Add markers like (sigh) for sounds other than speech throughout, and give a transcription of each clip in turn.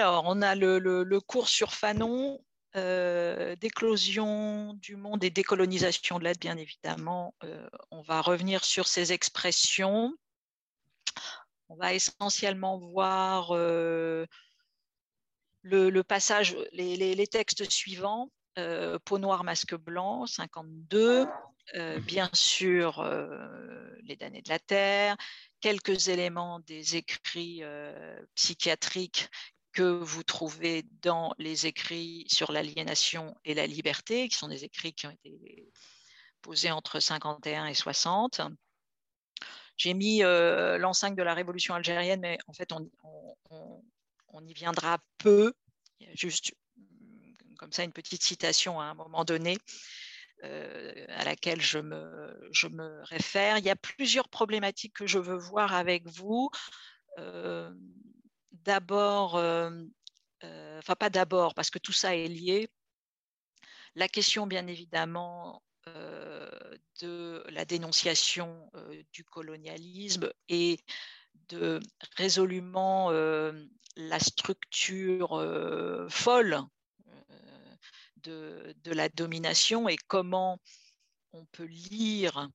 Alors, on a le, cours sur Fanon, euh, d'éclosion du monde et décolonisation de l'aide, bien évidemment. Euh, on va revenir sur ces expressions. On va essentiellement voir euh, le, passage, les, textes suivants. peau noire, masque blanc, 52. bien sûr, les damnés de la terre, quelques éléments des écrits psychiatriques que vous trouvez dans les écrits sur l'aliénation et la liberté, qui sont des écrits qui ont été posés entre 51 et 60. J'ai mis euh, l'enceinte de la révolution algérienne, mais en fait, on, y viendra peu. Il y a juste comme ça une petite citation à un moment donné euh, à laquelle je me, je me réfère. Il y a plusieurs problématiques que je veux voir avec vous. Euh, d'abord, euh, euh, enfin pas d'abord, parce que tout ça est lié. La question, bien évidemment, euh, de la dénonciation du colonialisme et de résolument la structure folle de, de, la domination et comment on peut lire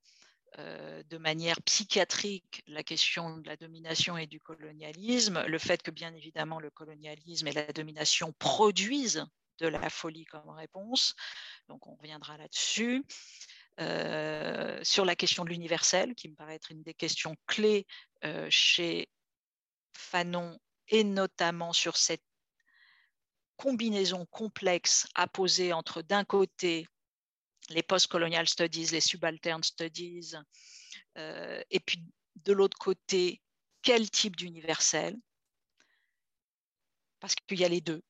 de manière psychiatrique la question de la domination et du colonialisme, le fait que bien évidemment le colonialisme et la domination produisent de la folie comme réponse, donc on reviendra là-dessus. Euh, sur la question de l'universel, qui me paraît être une des questions clés euh, chez Fanon, et notamment sur cette combinaison complexe à poser entre d'un côté les post-colonial studies, les subaltern studies, euh, et puis de l'autre côté, quel type d'universel? Parce qu'il y a les deux,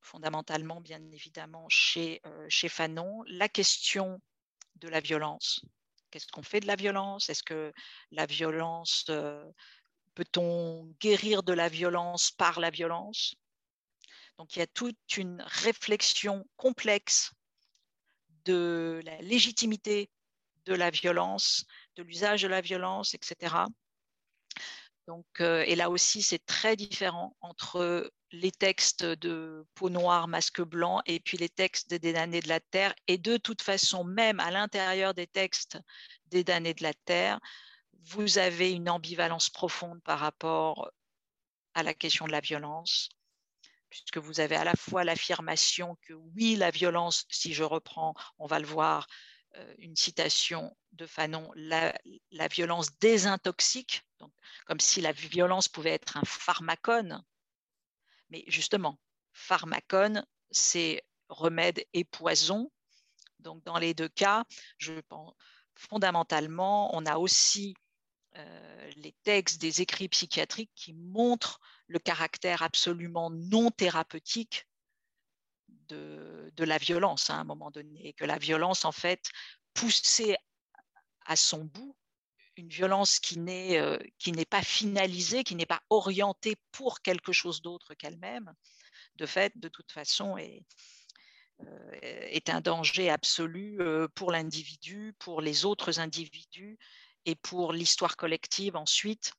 fondamentalement, bien évidemment, chez, euh, chez Fanon. La question de la violence. Qu'est-ce qu'on fait de la violence? Est-ce que la violence, euh, peut-on guérir de la violence par la violence? Donc il y a toute une réflexion complexe de la légitimité de la violence, de l'usage de la violence, etc. Donc, euh, et là aussi, c'est très différent entre les textes de peau noire, masque blanc, et puis les textes des damnés de la terre. Et de toute façon, même à l'intérieur des textes des damnés de la terre, vous avez une ambivalence profonde par rapport à la question de la violence, puisque vous avez à la fois l'affirmation que oui, la violence, si je reprends, on va le voir, euh, une citation de Fanon, la, violence désintoxique, donc, comme si la violence pouvait être un pharmacone. Mais justement, pharmacone, c'est remède et poison. Donc dans les deux cas, je pense fondamentalement, on a aussi euh, les textes des écrits psychiatriques qui montrent le caractère absolument non thérapeutique de, la violence hein, à un moment donné, et que la violence, en fait, poussée à son bout, une violence qui n'est euh, n'est pas finalisée, qui n'est pas orientée pour quelque chose d'autre qu'elle-même, de fait, de toute façon, est, euh, est un danger absolu euh, pour l'individu, pour les autres individus et pour l'histoire collective ensuite,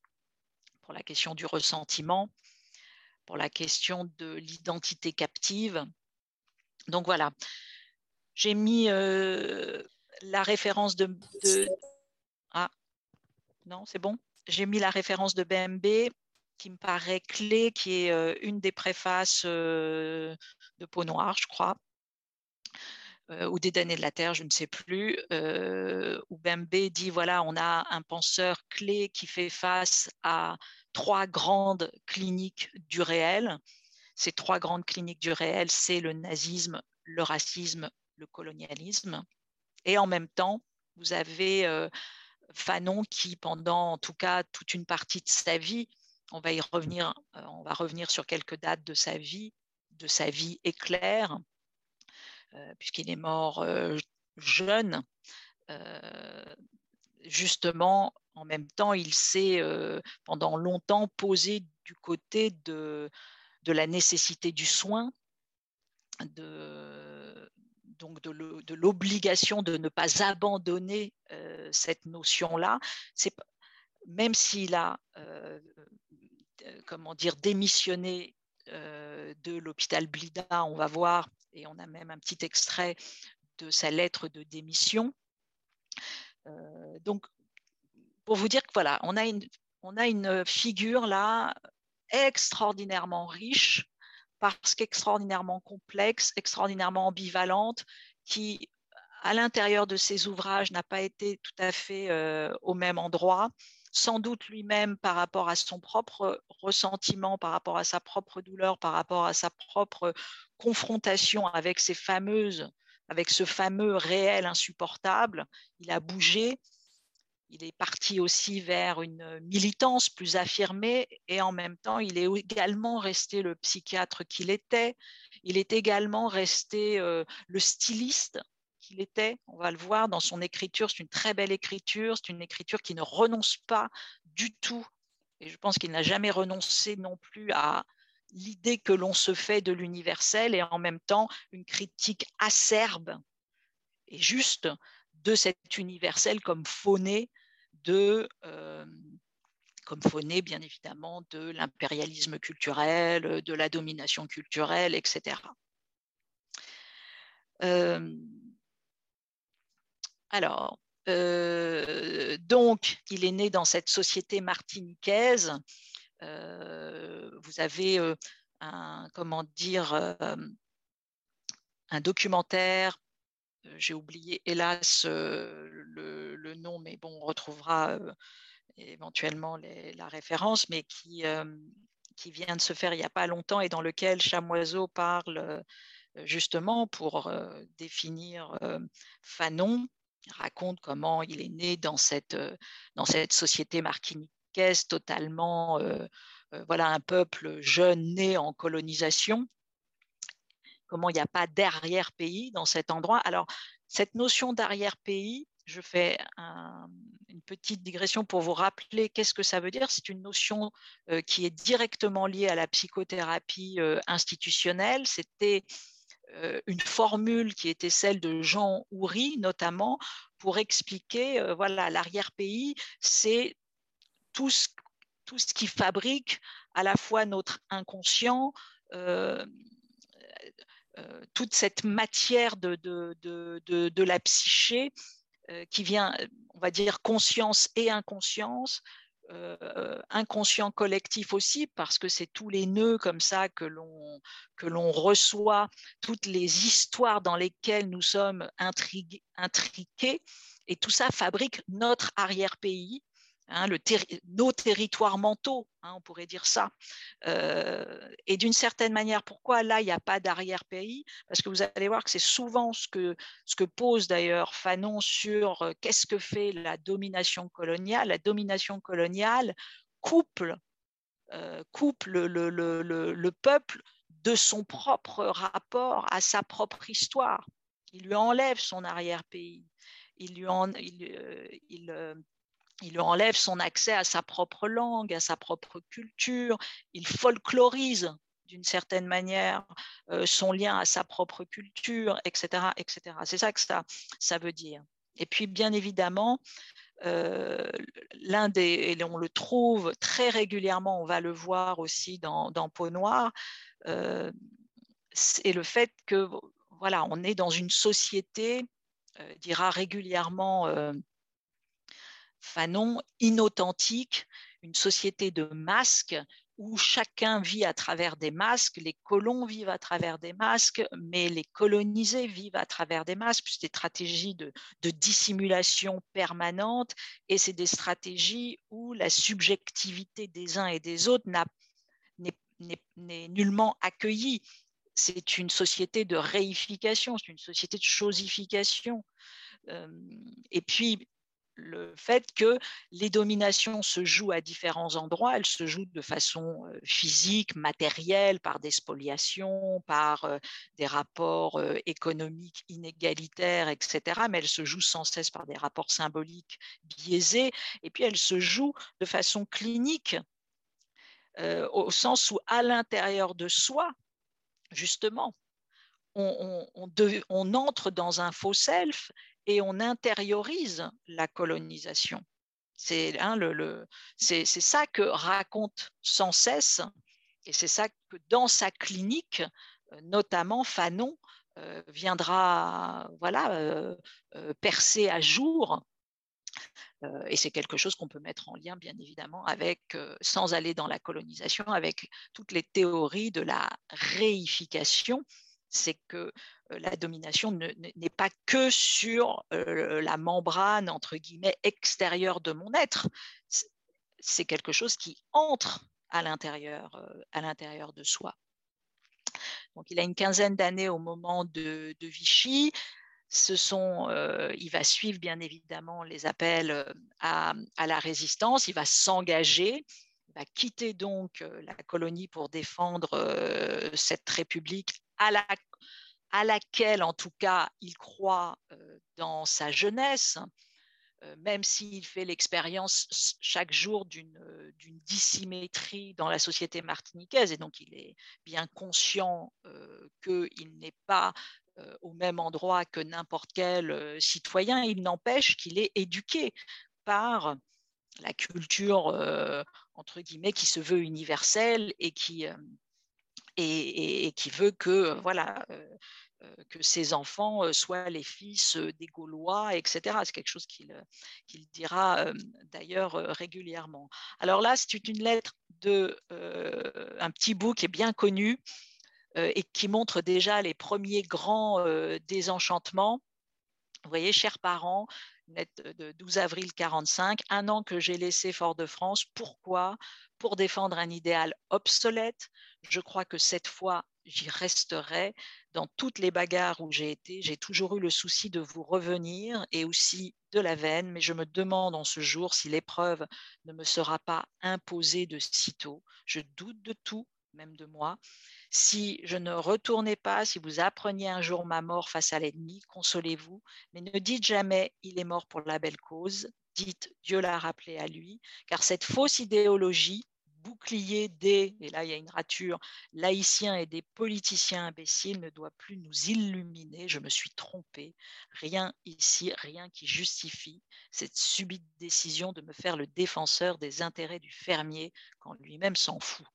pour la question du ressentiment, pour la question de l'identité captive. Donc voilà, j'ai mis euh, la référence de, Ah, non, c'est bon. J'ai mis la référence de BMB qui me paraît clé, qui est euh, une des préfaces euh, de Peau Noire, je crois, ou des damnés de la Terre, je ne sais plus, où BMB dit voilà, on a un penseur clé qui fait face à trois grandes cliniques du réel. Ces trois grandes cliniques du réel, c'est le nazisme, le racisme, le colonialisme. Et en même temps, vous avez euh, Fanon qui, pendant en tout cas toute une partie de sa vie, on va y revenir, euh, on va revenir sur quelques dates de sa vie, de sa vie éclair, euh, puisqu'il est mort jeune. justement, en même temps, il s'est euh, pendant longtemps posé du côté de, la nécessité du soin, de, donc de l'obligation de ne pas abandonner euh, cette notion-là. Même s'il a, euh, comment dire, démissionné de l'hôpital Blida, on va voir, et on a même un petit extrait de sa lettre de démission. donc, pour vous dire que voilà, on a une, on a une figure là extraordinairement riche, parce qu'extraordinairement complexe, extraordinairement ambivalente, qui, à l'intérieur de ses ouvrages, n'a pas été tout à fait euh, au même endroit, sans doute lui-même par rapport à son propre ressentiment, par rapport à sa propre douleur, par rapport à sa propre confrontation avec ces fameuses, avec ce fameux réel insupportable, il a bougé il est parti aussi vers une militance plus affirmée et en même temps, il est également resté le psychiatre qu'il était. Il est également resté euh, le styliste qu'il était. On va le voir dans son écriture. C'est une très belle écriture. C'est une écriture qui ne renonce pas du tout. Et je pense qu'il n'a jamais renoncé non plus à l'idée que l'on se fait de l'universel et en même temps une critique acerbe et juste de cet universel comme fauné de, euh, comme Fauné, bien évidemment, de l'impérialisme culturel, de la domination culturelle, etc. Euh, alors, euh, donc, il est né dans cette société martiniquaise. vous avez comment dire, un documentaire j'ai oublié hélas le, nom, mais bon, on retrouvera éventuellement la référence, mais qui, qui vient de se faire il n'y a pas longtemps et dans lequel Chamoiseau parle justement pour définir Fanon, raconte comment il est né dans cette, dans cette société martiniquaise totalement, voilà, un peuple jeune né en colonisation comment il n'y a pas d'arrière-pays dans cet endroit. Alors, cette notion d'arrière-pays, je fais une petite digression pour vous rappeler qu'est-ce que ça veut dire. C'est une notion euh, qui est directement liée à la psychothérapie euh, institutionnelle. C'était euh, une formule qui était celle de Jean Houry, notamment, pour expliquer, voilà, l'arrière-pays, c'est tout ce, qui fabrique à la fois notre inconscient, toute cette matière de, de, la psyché euh, qui vient, on va dire, conscience et inconscience, euh, inconscient collectif aussi, parce que c'est tous les nœuds comme ça que l'on, que l'on reçoit, toutes les histoires dans lesquelles nous sommes intrigués, intriqués, et tout ça fabrique notre arrière-pays, Hein, nos territoires mentaux, hein, on pourrait dire ça. Euh, et d'une certaine manière, pourquoi là, il n'y a pas d'arrière-pays? Parce que vous allez voir que c'est souvent ce que, pose d'ailleurs Fanon sur euh, qu'est-ce que fait la domination coloniale. La domination coloniale couple, euh, le, le, le, peuple de son propre rapport à sa propre histoire. Il lui enlève son arrière-pays. Il, lui il il lui enlève son accès à sa propre langue, à sa propre culture, il folklorise d'une certaine manière euh, son lien à sa propre culture, etc. etc. C'est ça que ça, veut dire. Et puis, bien évidemment, euh, l'un des, et on le trouve très régulièrement, on va le voir aussi dans, dans Peau Noire, euh, c'est le fait que voilà, on est dans une société, dira régulièrement Fanon, inauthentique, une société de masques où chacun vit à travers des masques, les colons vivent à travers des masques, mais les colonisés vivent à travers des masques, c'est des stratégies de, dissimulation permanente, et c'est des stratégies où la subjectivité des uns et des autres n'est nullement accueillie. C'est une société de réification, c'est une société de chosification. Euh, et puis, le fait que les dominations se jouent à différents endroits, elles se jouent de façon physique, matérielle, par des spoliations, par des rapports économiques inégalitaires, etc. Mais elles se jouent sans cesse par des rapports symboliques biaisés, et puis elles se jouent de façon clinique, au sens où à l'intérieur de soi, justement, on, on entre dans un faux self et on intériorise la colonisation. C'est hein, c'est, ça que raconte sans cesse Et c'est ça que dans sa clinique, notamment Fanon viendra voilà, percer à jour et c'est quelque chose qu'on peut mettre en lien, bien évidemment, avec, sans aller dans la colonisation, avec toutes les théories de la réification. C'est que la domination n'est pas que sur la membrane, entre guillemets, extérieure de mon être. C'est quelque chose qui entre à l'intérieur, à l'intérieur de soi. Donc, il a une quinzaine d'années au moment de, Vichy euh, il va suivre bien évidemment les appels euh, à, la résistance, il va s'engager, il va quitter donc euh, la colonie pour défendre cette république à, la, à, laquelle en tout cas il croit dans sa jeunesse, même s'il fait l'expérience chaque jour d'une dissymétrie dans la société martiniquaise, et donc il est bien conscient qu'il n'est pas euh, au même endroit que n'importe quel euh, citoyen, il n'empêche qu'il est éduqué par la culture, euh, entre guillemets, qui se veut universelle et qui, et, qui veut que, voilà, que ses enfants soient les fils des Gaulois, etc. C'est quelque chose qu'il dira d'ailleurs régulièrement. Alors là, c'est une lettre de un petit bout qui est bien connu, euh, et qui montre déjà les premiers grands euh, désenchantements. Vous voyez, chers parents, de 12 avril 45, un an que j'ai laissé Fort-de-France. Pourquoi? Pour défendre un idéal obsolète. Je crois que cette fois, j'y resterai. Dans toutes les bagarres où j'ai été, j'ai toujours eu le souci de vous revenir et aussi de la veine, mais je me demande en ce jour si l'épreuve ne me sera pas imposée de sitôt. Je doute de tout, même de moi. Si je ne retournais pas, si vous appreniez un jour ma mort face à l'ennemi, consolez-vous, mais ne dites jamais il est mort pour la belle cause, dites Dieu l'a rappelé à lui, car cette fausse idéologie, bouclier des, et là il y a une rature, laïciens et des politiciens imbéciles ne doit plus nous illuminer, je me suis trompée, rien ici, rien qui justifie cette subite décision de me faire le défenseur des intérêts du fermier quand lui-même s'en fout.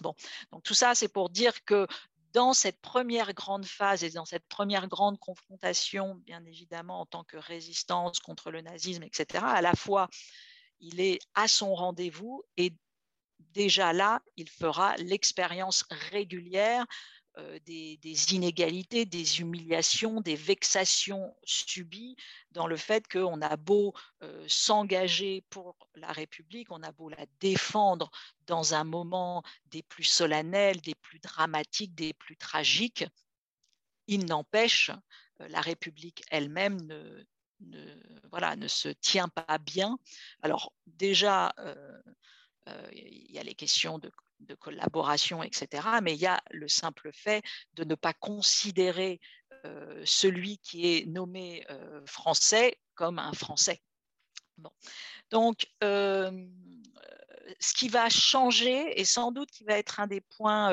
Donc tout ça, c'est pour dire que dans cette première grande phase et dans cette première grande confrontation, bien évidemment, en tant que résistance contre le nazisme, etc., à la fois, il est à son rendez-vous et déjà là, il fera l'expérience régulière euh, des, inégalités, des humiliations, des vexations subies dans le fait qu'on a beau euh, s'engager pour la République, on a beau la défendre dans un moment des plus solennels, des plus dramatiques, des plus tragiques, il n'empêche, euh, la République elle-même ne, voilà, ne se tient pas bien. Alors déjà, il y a les questions de de collaboration, etc. Mais il y a le simple fait de ne pas considérer euh, celui qui est nommé euh, français comme un français. Donc, euh, ce qui va changer, et sans doute qui va être un des points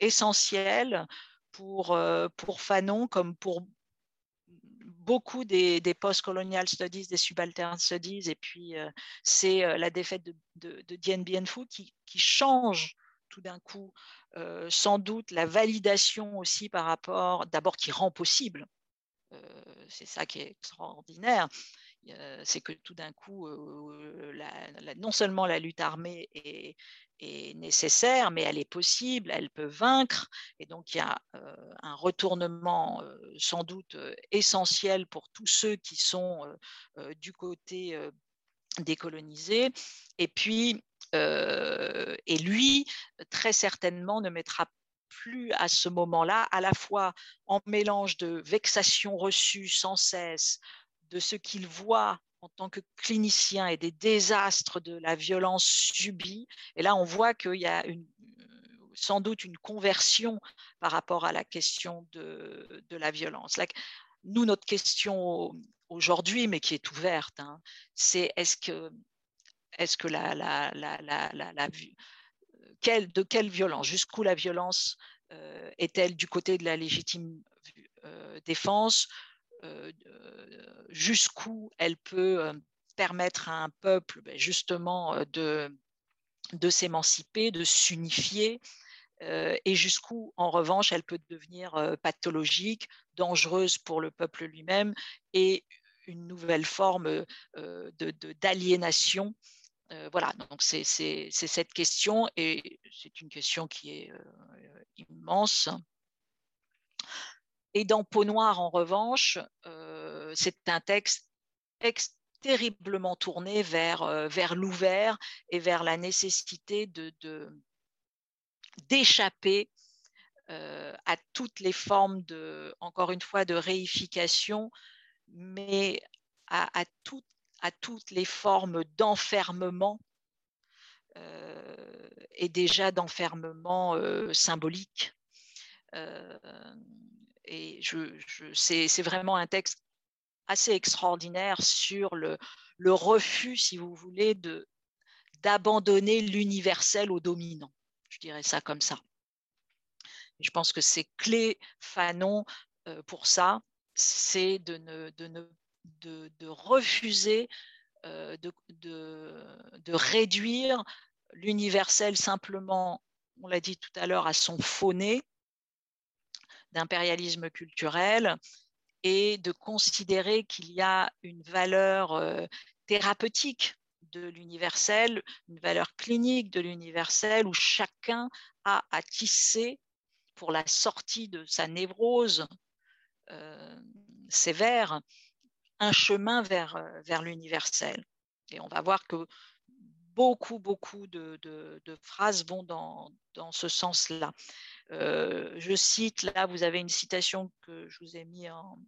essentiels pour, pour Fanon, comme pour beaucoup des, post-colonial studies, des subaltern studies, et puis euh, c'est euh, la défaite de, de, Dien Bien Phu qui, change tout d'un coup euh, sans doute la validation aussi par rapport, d'abord qui rend possible, c'est ça qui est extraordinaire, c'est que tout d'un coup, non seulement la lutte armée est, est nécessaire, mais elle est possible, elle peut vaincre. Et donc, il y a euh, un retournement euh, sans doute euh, essentiel pour tous ceux qui sont du côté décolonisé. Et puis, et lui, très certainement, ne mettra plus à ce moment-là, à la fois en mélange de vexations reçues sans cesse, de ce qu'il voit en tant que clinicien et des désastres de la violence subie. Et là, on voit qu'il y a sans doute une conversion par rapport à la question de, de la violence. nous, notre question aujourd'hui, mais qui est ouverte, hein, c'est est-ce que, est-ce que la, la, la, la quelle, de quelle violence, jusqu'où la violence euh, est-elle du côté de la légitime euh, défense jusqu'où elle peut euh, permettre à un peuple ben, justement euh, de, de s'émanciper, de s'unifier, et jusqu'où, en revanche, elle peut devenir pathologique, dangereuse pour le peuple lui-même et une nouvelle forme d'aliénation. De, voilà, donc c'est cette question et c'est une question qui est immense. Et dans Peau noire, en revanche, c'est un texte terriblement tourné vers, vers l'ouvert et vers la nécessité d'échapper à toutes les formes de, encore une fois, de réification, mais à toutes les formes d'enfermement et déjà d'enfermement symbolique. Et c'est vraiment un texte assez extraordinaire sur le, refus, si vous voulez, de d'abandonner l'universel au dominant. Je dirais ça comme ça. Je pense que c'est clé Fanon pour ça, c'est de, ne, de, ne, de, refuser de, de, réduire l'universel simplement, on l'a dit tout à l'heure, à son faux d'impérialisme culturel et de considérer qu'il y a une valeur thérapeutique de l'universel, une valeur clinique de l'universel où chacun a à tisser pour la sortie de sa névrose euh, sévère un chemin vers, euh, vers l'universel. Et on va voir que beaucoup, beaucoup de, de, phrases vont dans, dans ce sens-là. Euh, je cite, là, vous avez une citation que je vous ai mis en,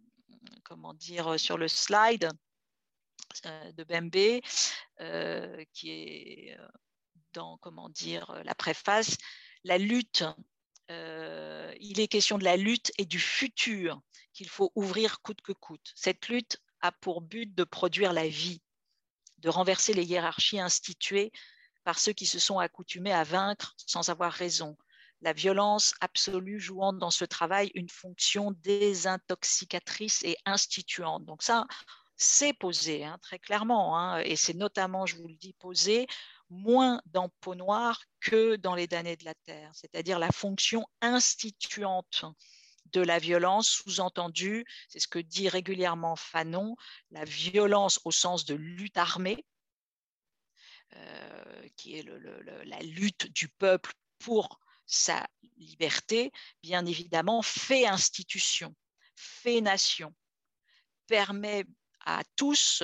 comment dire, sur le slide de Bembe, qui est dans, comment dire, la préface. La lutte euh, il est question de la lutte et du futur qu'il faut ouvrir coûte que coûte. Cette lutte a pour but de produire la vie, de renverser les hiérarchies instituées par ceux qui se sont accoutumés à vaincre sans avoir raison. La violence absolue jouant dans ce travail une fonction désintoxicatrice et instituante. Donc ça, c'est posé hein, très clairement, hein, et c'est notamment, je vous le dis, posé moins dans Peau noire que dans Les damnés de la Terre, c'est-à-dire la fonction instituante de la violence, sous-entendu, c'est ce que dit régulièrement Fanon, la violence au sens de lutte armée, euh, qui est la lutte du peuple pour sa liberté, bien évidemment, fait institution, fait nation, permet à tous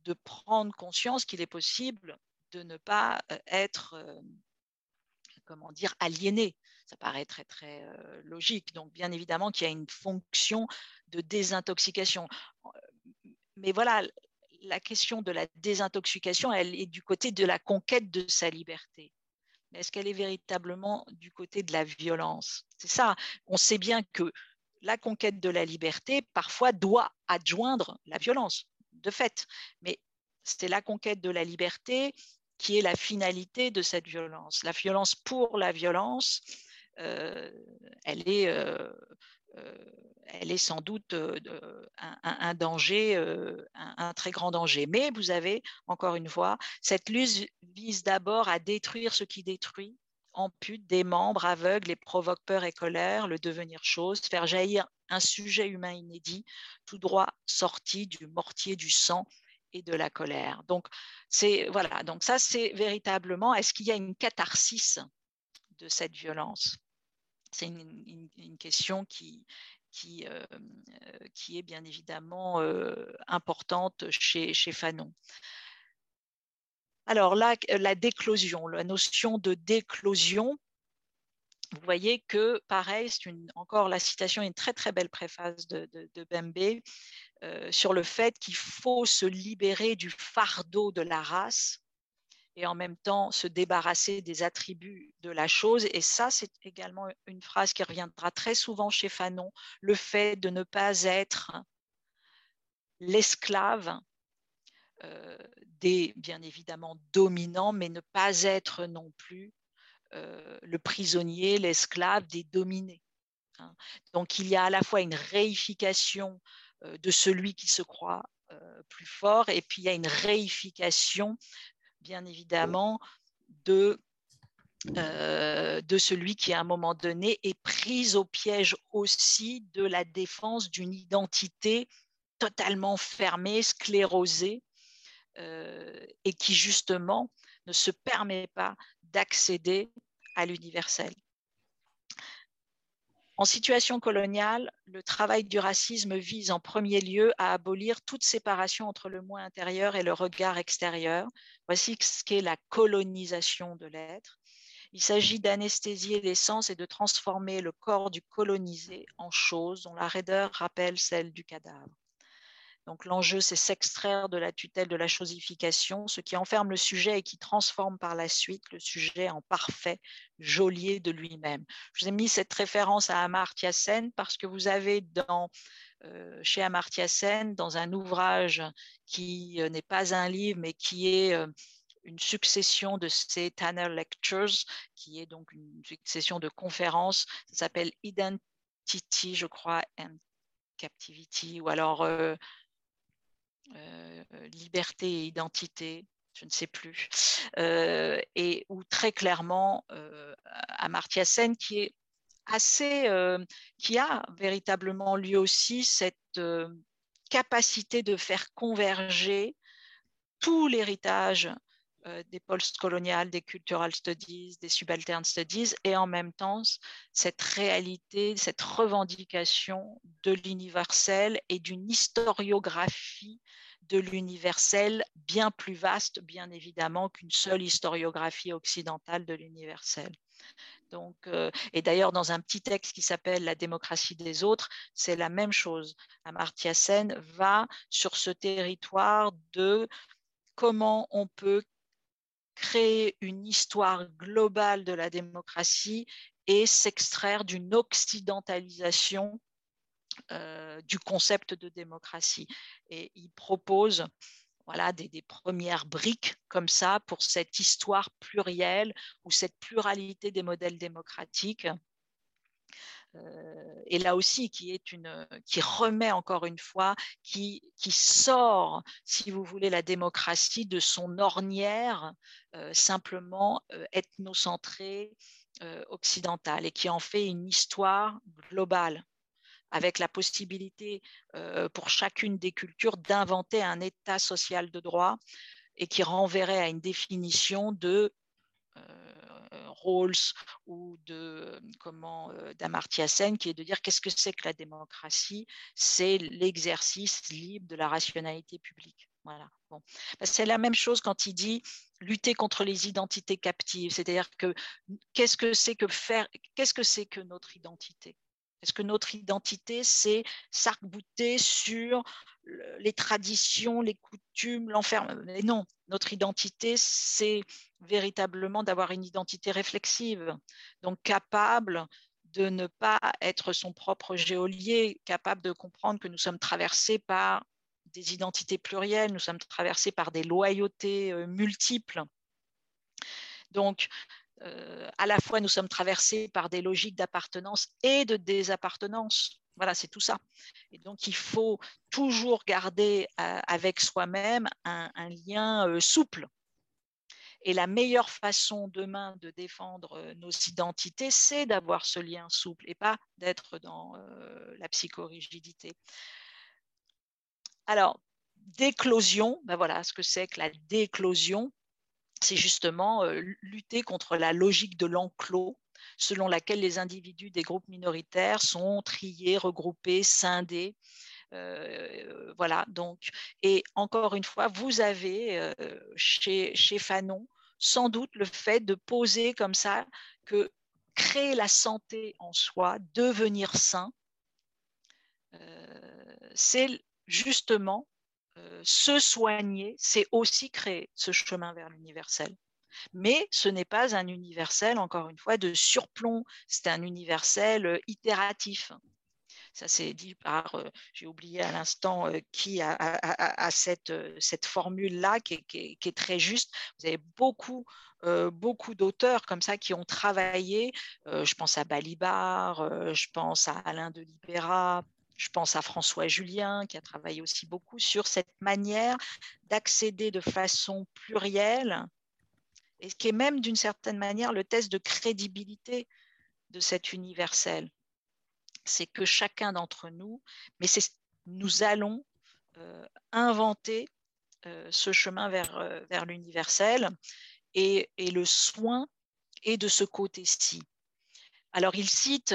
de prendre conscience qu'il est possible de ne pas être, comment dire, aliéné. Ça paraît très, très logique. Donc, bien évidemment qu'il y a une fonction de désintoxication. Mais voilà, la question de la désintoxication, elle est du côté de la conquête de sa liberté. Est-ce qu'elle est véritablement du côté de la violence? C'est ça. On sait bien que la conquête de la liberté, parfois, doit adjoindre la violence, de fait. Mais c'est la conquête de la liberté qui est la finalité de cette violence. La violence pour la violence, euh, elle, est, euh, elle est sans doute un, danger, un, très grand danger. Mais vous avez, encore une fois, cette lutte vise d'abord à détruire ce qui détruit, ampute des membres aveugles et provoque peur et colère, le devenir chose, faire jaillir un sujet humain inédit, tout droit sorti du mortier du sang et de la colère. Donc, voilà. Donc ça, c'est véritablement. Est-ce qu'il y a une catharsis de cette violence? C'est une, question qui qui, euh, qui est bien évidemment euh, importante chez, Fanon. Alors là, la déclosion, la notion de déclosion, vous voyez que, pareil, c'est encore la citation, une très très belle préface de, Bembe, euh, sur le fait qu'il faut se libérer du fardeau de la race et en même temps se débarrasser des attributs de la chose. Et ça, c'est également une phrase qui reviendra très souvent chez Fanon, le fait de ne pas être l'esclave euh, des, bien évidemment, dominants, mais ne pas être non plus euh, le prisonnier, l'esclave des dominés. Hein. Donc il y a à la fois une réification euh, de celui qui se croit plus fort. Et puis il y a une réification, bien évidemment, de de celui qui, à un moment donné, est pris au piège aussi de la défense d'une identité totalement fermée, sclérosée, et qui justement ne se permet pas d'accéder à l'universel. En situation coloniale, le travail du racisme vise en premier lieu à abolir toute séparation entre le moi intérieur et le regard extérieur. Voici ce qu'est la colonisation de l'être. Il s'agit d'anesthésier les sens et de transformer le corps du colonisé en chose dont la raideur rappelle celle du cadavre. Donc l'enjeu, c'est s'extraire de la tutelle de la chosification, ce qui enferme le sujet et qui transforme par la suite le sujet en parfait geôlier de lui-même. Je vous ai mis cette référence à Amartya Sen parce que vous avez dans, euh, chez Amartya Sen, dans un ouvrage qui euh, n'est pas un livre, mais qui est euh, une succession de ces Tanner Lectures, qui est donc une succession de conférences, ça s'appelle Identity, je crois, and Captivity, ou alors liberté et identité, je ne sais plus, euh, et où très clairement euh, Amartya Sen qui est assez, qui a véritablement lui aussi cette capacité de faire converger tout l'héritage des post-coloniales, des cultural studies, des subaltern studies, et en même temps cette réalité, cette revendication de l'universel et d'une historiographie de l'universel bien plus vaste, bien évidemment, qu'une seule historiographie occidentale de l'universel. Donc, euh, et d'ailleurs, dans un petit texte qui s'appelle La démocratie des autres, c'est la même chose. Amartya Sen va sur ce territoire de comment on peut créer une histoire globale de la démocratie et s'extraire d'une occidentalisation euh, du concept de démocratie. Et il propose voilà, des, premières briques comme ça pour cette histoire plurielle ou cette pluralité des modèles démocratiques. Et là aussi, qui, est une, qui remet encore une fois, qui, qui sort, si vous voulez, la démocratie de son ornière simplement ethnocentrée occidentale et qui en fait une histoire globale avec la possibilité pour chacune des cultures d'inventer un état social de droit et qui renverrait à une définition de Rawls ou de comment euh, d'Amartya Sen, qui est de dire qu'est-ce que c'est que la démocratie? C'est l'exercice libre de la rationalité publique. Voilà. Bon. Bah, c'est la même chose quand il dit lutter contre les identités captives, c'est-à-dire que qu'est-ce que c'est que faire, qu'est-ce que c'est que notre identité? Est-ce que notre identité, c'est s'arc-bouter sur les traditions, les coutumes, l'enfermement Non, notre identité, c'est véritablement d'avoir une identité réflexive, donc capable de ne pas être son propre géolier, capable de comprendre que nous sommes traversés par des identités plurielles, nous sommes traversés par des loyautés euh, multiples. Donc, euh, à la fois nous sommes traversés par des logiques d'appartenance et de désappartenance. Voilà, c'est tout ça. Et donc, il faut toujours garder euh, avec soi-même un, lien euh, souple. Et la meilleure façon demain de défendre nos identités, c'est d'avoir ce lien souple et pas d'être dans la psychorigidité. Alors, déclosion, ben voilà ce que c'est que la déclosion c'est justement euh, lutter contre la logique de l'enclos selon laquelle les individus des groupes minoritaires sont triés, regroupés, scindés. Euh, voilà, donc, et encore une fois, vous avez euh, chez, Fanon sans doute le fait de poser comme ça que créer la santé en soi, devenir sain, c'est justement euh, se soigner, c'est aussi créer ce chemin vers l'universel. Mais ce n'est pas un universel, encore une fois, de surplomb, c'est un universel euh, itératif. Ça c'est dit par, euh, j'ai oublié à l'instant qui a, cette, cette formule-là qui, est très juste. Vous avez beaucoup, beaucoup d'auteurs comme ça qui ont travaillé. je pense à Balibar, je pense à Alain de Libera, je pense à François Julien qui a travaillé aussi beaucoup sur cette manière d'accéder de façon plurielle et qui est même d'une certaine manière le test de crédibilité de cet universel. C'est que chacun d'entre nous, mais nous allons euh, inventer euh, ce chemin vers, euh, vers l'universel et, et, le soin est de ce côté-ci. Alors, il cite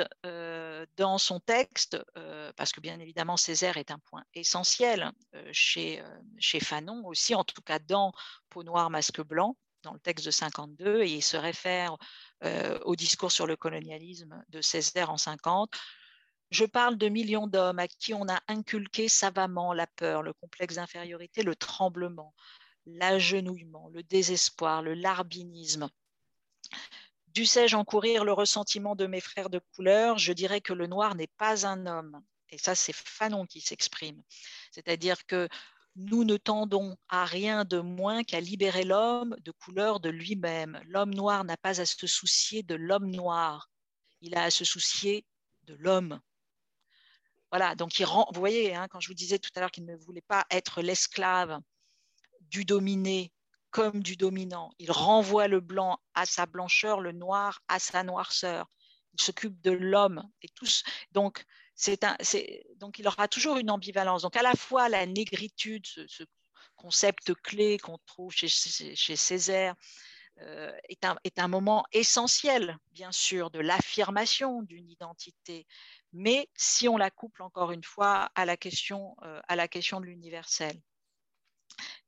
dans son texte, parce que bien évidemment, Césaire est un point essentiel chez, chez Fanon aussi, en tout cas dans Peau noire, masque blanc, dans le texte de 52, et il se réfère au discours sur le colonialisme de Césaire en 50. Je parle de millions d'hommes à qui on a inculqué savamment la peur, le complexe d'infériorité, le tremblement, l'agenouillement, le désespoir, le larbinisme. Dussé-je encourir le ressentiment de mes frères de couleur? Je dirais que le noir n'est pas un homme. Et ça, c'est Fanon qui s'exprime. C'est-à-dire que nous ne tendons à rien de moins qu'à libérer l'homme de couleur de lui-même. L'homme noir n'a pas à se soucier de l'homme noir, il a à se soucier de l'homme. Voilà, donc il rend, vous voyez, hein, quand je vous disais tout à l'heure qu'il ne voulait pas être l'esclave du dominé comme du dominant, il renvoie le blanc à sa blancheur, le noir à sa noirceur. Il s'occupe de l'homme et tous. Donc, donc il aura toujours une ambivalence. Donc à la fois la négritude, ce, concept clé qu'on trouve chez, Césaire, euh, est, un, moment essentiel, bien sûr, de l'affirmation d'une identité, mais si on la couple encore une fois à la question, euh, de l'universel.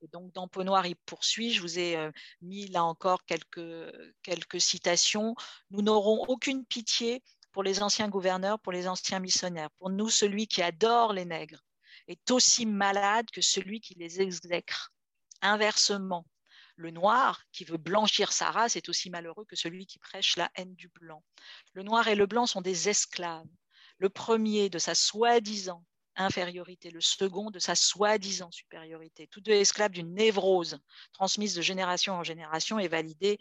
Et donc, dans Peau Noire, il poursuit. Je vous ai euh, mis là encore quelques citations. Nous n'aurons aucune pitié pour les anciens gouverneurs, pour les anciens missionnaires. Pour nous, celui qui adore les nègres est aussi malade que celui qui les exècre. Inversement, le noir qui veut blanchir sa race est aussi malheureux que celui qui prêche la haine du blanc. Le noir et le blanc sont des esclaves. Le premier de sa soi-disant infériorité, le second de sa soi-disant supériorité. Tous deux esclaves d'une névrose transmise de génération en génération et validée,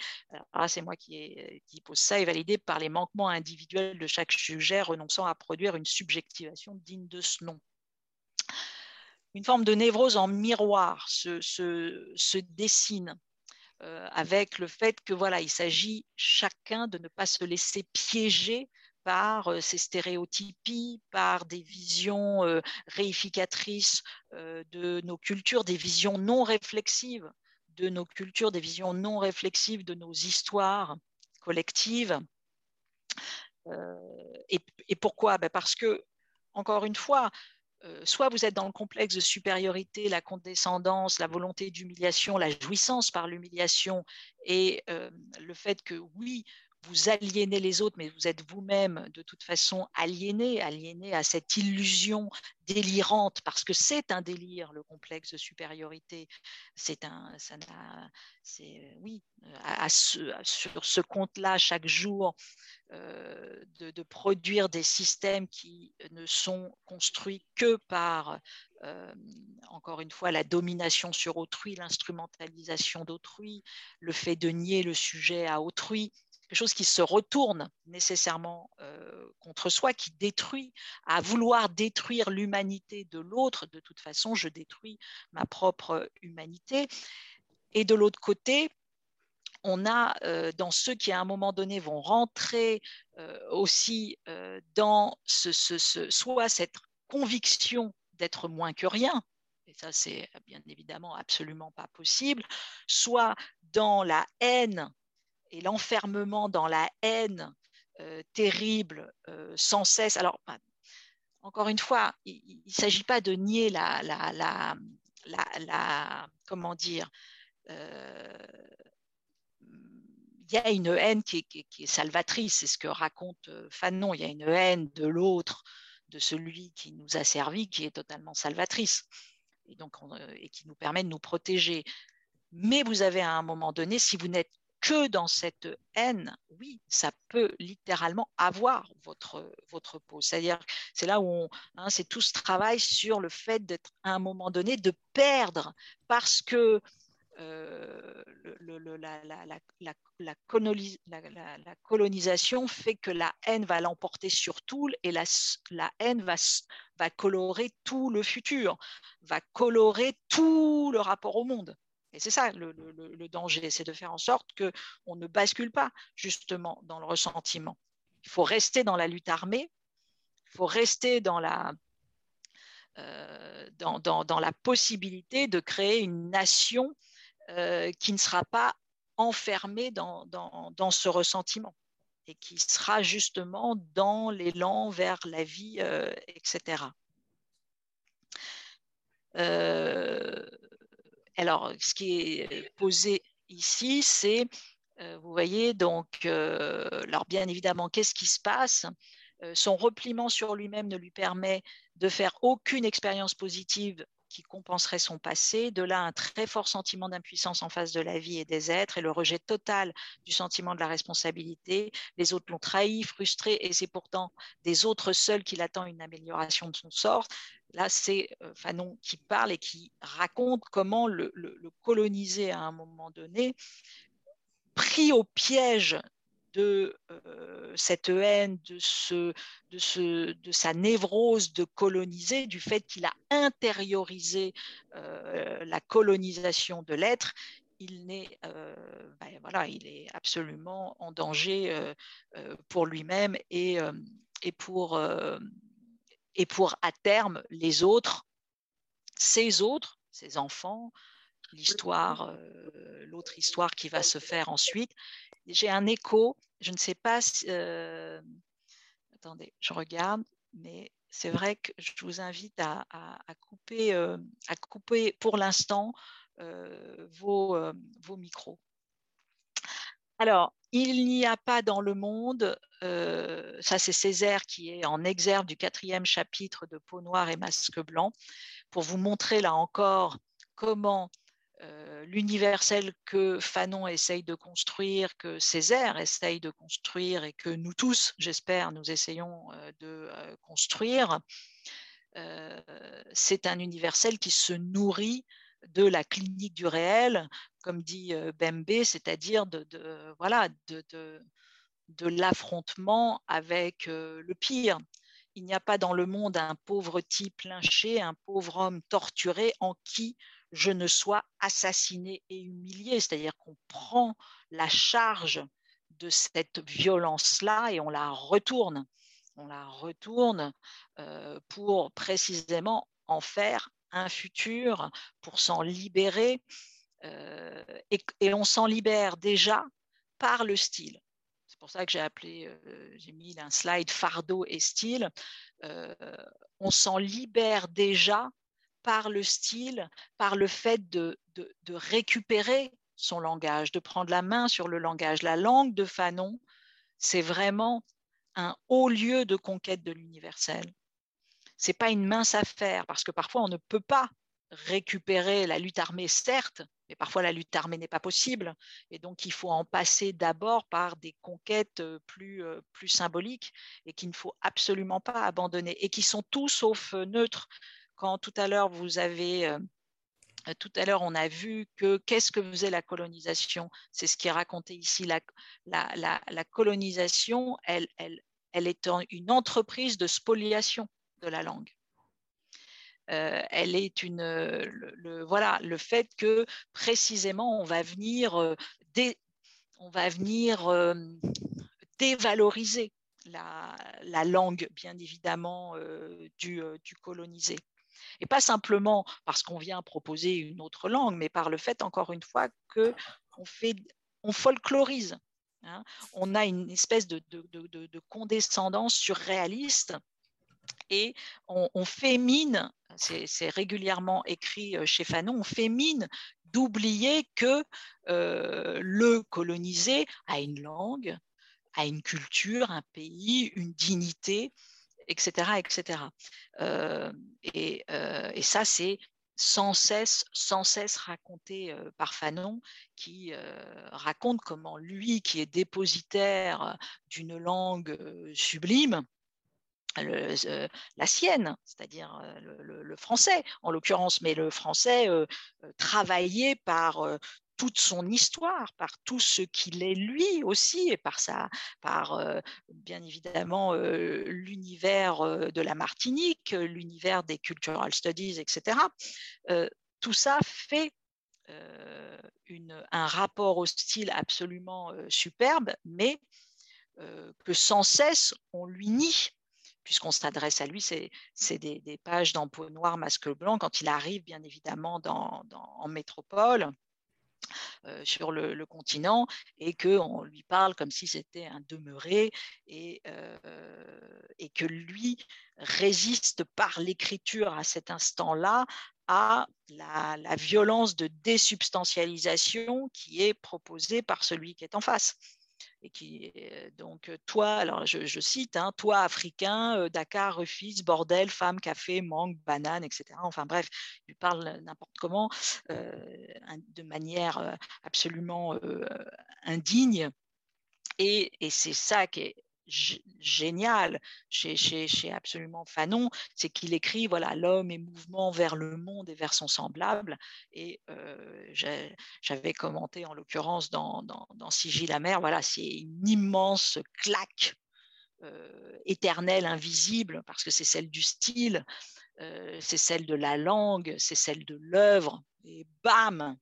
alors c'est moi qui, qui, pose ça, est validée par les manquements individuels de chaque sujet, renonçant à produire une subjectivation digne de ce nom. Une forme de névrose en miroir se, se, dessine euh, avec le fait que voilà, il s'agit chacun de ne pas se laisser piéger par euh, ces stéréotypies, par des visions euh, réificatrices euh, de nos cultures, des visions non réflexives de nos cultures, des visions non réflexives de nos histoires collectives. Et, pourquoi? Ben Parce que, encore une fois, soit vous êtes dans le complexe de supériorité, la condescendance, la volonté d'humiliation, la jouissance par l'humiliation et le fait que oui, vous aliénez les autres, mais vous êtes vous-même de toute façon aliéné, aliéné à cette illusion délirante, parce que c'est un délire, le complexe de supériorité. C'est un, ça c'est, oui, à, sur ce compte-là, chaque jour, euh, de, produire des systèmes qui ne sont construits que par, euh, encore une fois, la domination sur autrui, l'instrumentalisation d'autrui, le fait de nier le sujet à autrui quelque chose qui se retourne nécessairement euh, contre soi, qui détruit, à vouloir détruire l'humanité de l'autre, de toute façon, je détruis ma propre humanité. Et de l'autre côté, on a euh, dans ceux qui à un moment donné vont rentrer euh, aussi dans ce, soit cette conviction d'être moins que rien, et ça c'est bien évidemment absolument pas possible, soit dans la haine et l'enfermement dans la haine euh, terrible euh, sans cesse. Alors, bah, encore une fois, il ne s'agit pas de nier la, la, la, la comment dire, euh, il y a une haine qui est, salvatrice, c'est ce que raconte Fanon, il y a une haine de l'autre, de celui qui nous a servi, qui est totalement salvatrice, et, donc et qui nous permet de nous protéger. Mais vous avez à un moment donné, si vous n'êtes que dans cette haine, oui, ça peut littéralement avoir votre, votre peau. C'est-à-dire, c'est là où hein, c'est tout ce travail sur le fait d'être à un moment donné, de perdre parce que la, colonisation fait que la haine va l'emporter sur tout et la, haine va, va colorer tout le futur, va colorer tout le rapport au monde. Et c'est ça le, danger, c'est de faire en sorte qu'on ne bascule pas justement dans le ressentiment. Il faut rester dans la lutte armée, il faut rester dans la, euh, dans, la possibilité de créer une nation euh, qui ne sera pas enfermée dans, dans, ce ressentiment et qui sera justement dans l'élan vers la vie, euh, etc. alors, ce qui est posé ici, c'est, vous voyez, donc, alors bien évidemment, qu'est-ce qui se passe? Son repliement sur lui-même ne lui permet de faire aucune expérience positive qui compenserait son passé, de là un très fort sentiment d'impuissance en face de la vie et des êtres et le rejet total du sentiment de la responsabilité. Les autres l'ont trahi, frustré et c'est pourtant des autres seuls qu'il attend une amélioration de son sort. Là, c'est euh, Fanon qui parle et qui raconte comment le, coloniser à un moment donné, pris au piège de euh, cette haine, de, sa névrose de coloniser, du fait qu'il a intériorisé euh, la colonisation de l'être, il, ben est absolument en danger pour lui-même et, pour, et pour à terme les autres, ses autres, ses enfants, l'histoire, l'autre histoire qui va se faire ensuite, j'ai un écho. Je ne sais pas si. Euh, attendez, je regarde, mais c'est vrai que je vous invite à, couper, euh, à couper pour l'instant euh, vos, micros. Alors, il n'y a pas dans le monde, ça c'est Césaire qui est en exergue du quatrième chapitre de Peau noire et masque blanc, pour vous montrer là encore comment euh, l'universel que Fanon essaye de construire, que Césaire essaye de construire et que nous tous, j'espère, nous essayons euh, de euh, construire, c'est un universel qui se nourrit de la clinique du réel, comme dit Bembe, c'est-à-dire de, voilà, de, de l'affrontement avec le pire. Il n'y a pas dans le monde un pauvre type lynché, un pauvre homme torturé en qui je ne sois assassiné et humilié. C'est-à-dire qu'on prend la charge de cette violence-là et on la retourne. On la retourne euh, pour précisément en faire un futur, pour s'en libérer. Euh, et, on s'en libère déjà par le style. C'est pour ça que j'ai appelé, euh, j'ai mis un slide fardeau et style. on s'en libère déjà par le style, par le fait de, récupérer son langage, de prendre la main sur le langage. La langue de Fanon, c'est vraiment un haut lieu de conquête de l'universel. Ce n'est pas une mince affaire, parce que parfois on ne peut pas récupérer la lutte armée, certes, mais parfois la lutte armée n'est pas possible. Et donc il faut en passer d'abord par des conquêtes euh, plus, euh, plus symboliques et qu'il ne faut absolument pas abandonner, et qui sont tout sauf neutres quand tout à l'heure vous avez euh, tout à l'heure, on a vu que qu'est-ce que faisait la colonisation? C'est ce qui est raconté ici. La, colonisation, elle est une entreprise de spoliation de la langue. Euh, elle est une, le, voilà, le fait que précisément on va venir, euh, on va venir dévaloriser la, langue, bien évidemment, du, du colonisé. Et pas simplement parce qu'on vient proposer une autre langue, mais par le fait, encore une fois, qu'on fait, on folklorise. Hein. On a une espèce de, condescendance surréaliste et on, fait mine, c'est régulièrement écrit euh, chez Fanon, on fait mine d'oublier que euh, le colonisé a une langue, a une culture, un pays, une dignité, etc. etc. Euh, euh, et, ça, c'est sans cesse, sans cesse raconté par Fanon, qui raconte comment lui, qui est dépositaire d'une langue sublime, la sienne, c'est-à-dire le, français en l'occurrence, mais le français travaillé par toute son histoire, par tout ce qu'il est lui aussi, et par, sa, par euh, bien évidemment euh, l'univers euh, de la Martinique, l'univers des cultural studies, etc. tout ça fait un rapport hostile absolument superbe, mais que sans cesse on lui nie puisqu'on s'adresse à lui, c'est des, pages dans peau noire, masque blanc, quand il arrive bien évidemment en métropole, euh, sur le, continent et qu'on lui parle comme si c'était un demeuré et, euh, et que lui résiste par l'écriture à cet instant-là à la, violence de désubstantialisation qui est proposée par celui qui est en face et qui donc toi, alors je, cite, hein, toi africain, Dakar, refuse, bordel, femme, café, mangue, banane, etc. Enfin bref, il parle n'importe comment, de manière absolument indigne. Et, et c'est ça qui est génial chez, absolument Fanon, c'est qu'il écrit voilà l'homme est mouvement vers le monde et vers son semblable. Et euh, j'avais commenté en l'occurrence dans, dans, dans Sigil la mer, voilà c'est une immense claque euh, éternelle, invisible, parce que c'est celle du style, euh, c'est celle de la langue, c'est celle de l'œuvre. Et bam,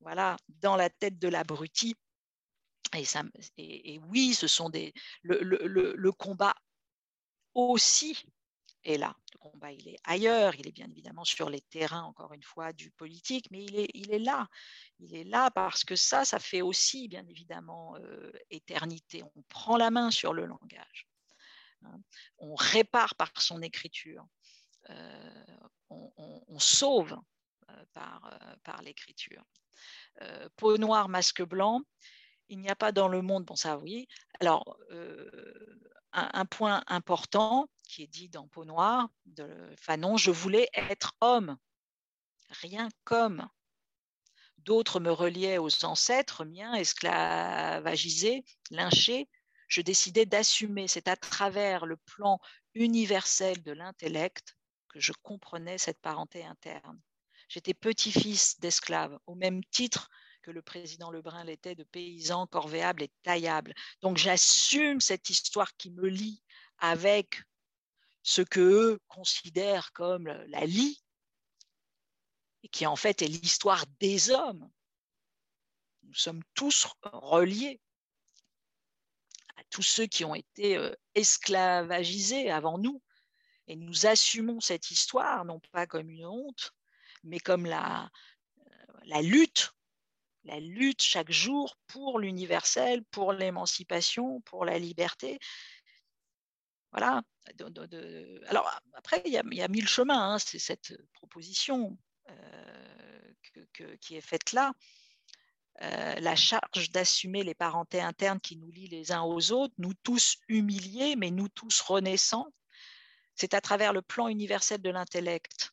voilà, dans la tête de l'abruti, et, oui, ce sont des. Le, combat aussi est là. Le combat, il est ailleurs. Il est bien évidemment sur les terrains, encore une fois, du politique, mais il est, il est là. Il est là parce que ça, ça fait aussi, bien évidemment, euh, éternité. On prend la main sur le langage. Hein. On répare par son écriture. Euh, on, sauve euh, par, par l'écriture. peau noire, masque blanc, il n'y a pas dans le monde, bon ça oui, alors euh, un, point important qui est dit dans Peau noire de Fanon, je voulais être homme, rien comme. D'autres me reliaient aux ancêtres miens, esclavagisés, lynchés. Je décidais d'assumer, c'est à travers le plan universel de l'intellect que je comprenais cette parenté interne. J'étais petit-fils d'esclaves, au même titre que le président Lebrun l'était de paysan corvéable et taillable. Donc j'assume cette histoire qui me lie avec ce que eux considèrent comme la lie, et qui en fait est l'histoire des hommes. Nous sommes tous reliés à tous ceux qui ont été euh, esclavagisés avant nous, et nous assumons cette histoire non pas comme une honte, mais comme la, euh, la lutte la lutte chaque jour pour l'universel, pour l'émancipation, pour la liberté. Voilà. alors après, il y, a, mille chemins. Hein. C'est cette proposition euh, qui est faite là. Euh, la charge d'assumer les parentés internes qui nous lient les uns aux autres, nous tous humiliés, mais nous tous renaissants, c'est à travers le plan universel de l'intellect.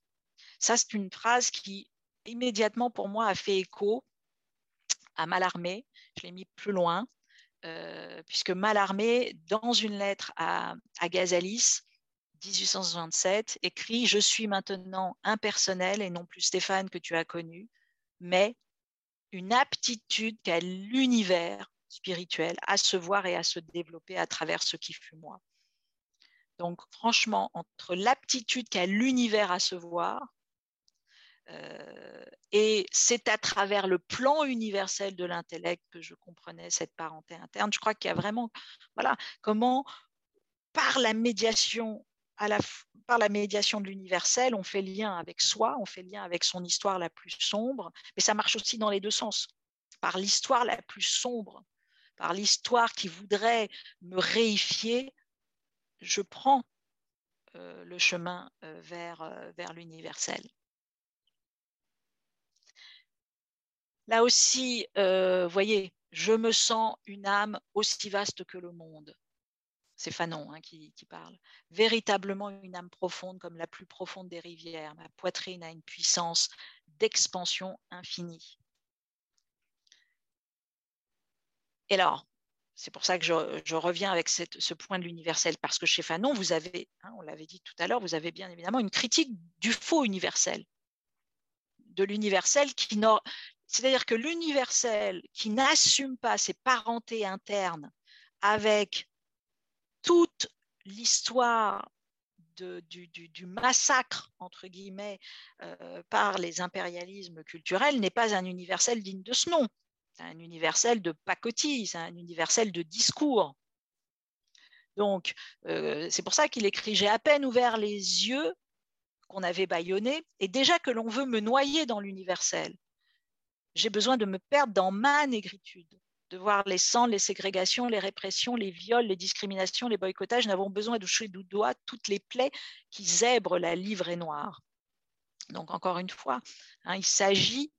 Ça, c'est une phrase qui immédiatement pour moi a fait écho à Mallarmé. Je l'ai mis plus loin, euh, puisque Mallarmé, dans une lettre à, à Gazalis, 1867, écrit Je suis maintenant impersonnel et non plus Stéphane que tu as connu, mais une aptitude qu'a l'univers spirituel à se voir et à se développer à travers ce qui fut moi. Donc, franchement, entre l'aptitude qu'a l'univers à se voir euh, et c'est à travers le plan universel de l'intellect que je comprenais cette parenté interne. Je crois qu'il y a vraiment, voilà, comment par la médiation de l'universel, on fait lien avec soi, on fait lien avec son histoire la plus sombre, mais ça marche aussi dans les deux sens. Par l'histoire la plus sombre, par l'histoire qui voudrait me réifier, je prends euh, le chemin euh, vers, vers l'universel. Là aussi, euh, voyez, je me sens une âme aussi vaste que le monde. C'est Fanon hein, qui, parle. Véritablement une âme profonde comme la plus profonde des rivières. Ma poitrine a une puissance d'expansion infinie. Et alors, c'est pour ça que je, reviens avec ce point de l'universel, parce que chez Fanon, vous avez, hein, on l'avait dit tout à l'heure, vous avez bien évidemment une critique du faux universel, de l'universel qui, c'est-à-dire que l'universel qui n'assume pas ses parentés internes avec toute l'histoire du, massacre, entre guillemets, euh, par les impérialismes culturels n'est pas un universel digne de ce nom. C'est un universel de pacotille, c'est un universel de discours. Donc, euh, c'est pour ça qu'il écrit J'ai à peine ouvert les yeux qu'on avait bâillonnés, et déjà que l'on veut me noyer dans l'universel, j'ai besoin de me perdre dans ma négritude de voir les sangs, les ségrégations, les répressions, les viols, les discriminations, les boycottages. Nous avons besoin de toucher du doigt toutes les plaies qui zèbrent la livrée noire. Donc, encore une fois, hein, il s'agit,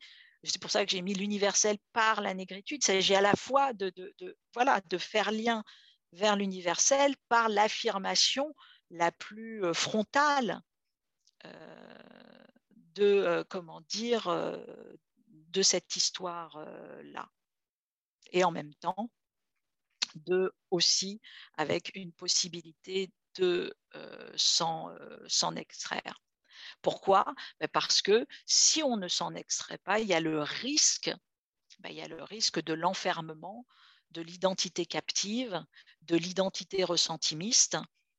c'est pour ça que j'ai mis l'universel par la négritude, il s'agit à la fois de, voilà, de faire lien vers l'universel par l'affirmation la plus euh, frontale euh, de, euh, comment dire, de cette histoire-là et en même temps de aussi avec une possibilité de euh, euh, s'en extraire. Pourquoi? Ben, Parce que si on ne s'en extrait pas, il y a le risque, ben, il y a le risque de l'enfermement, de l'identité captive, de l'identité ressentimiste.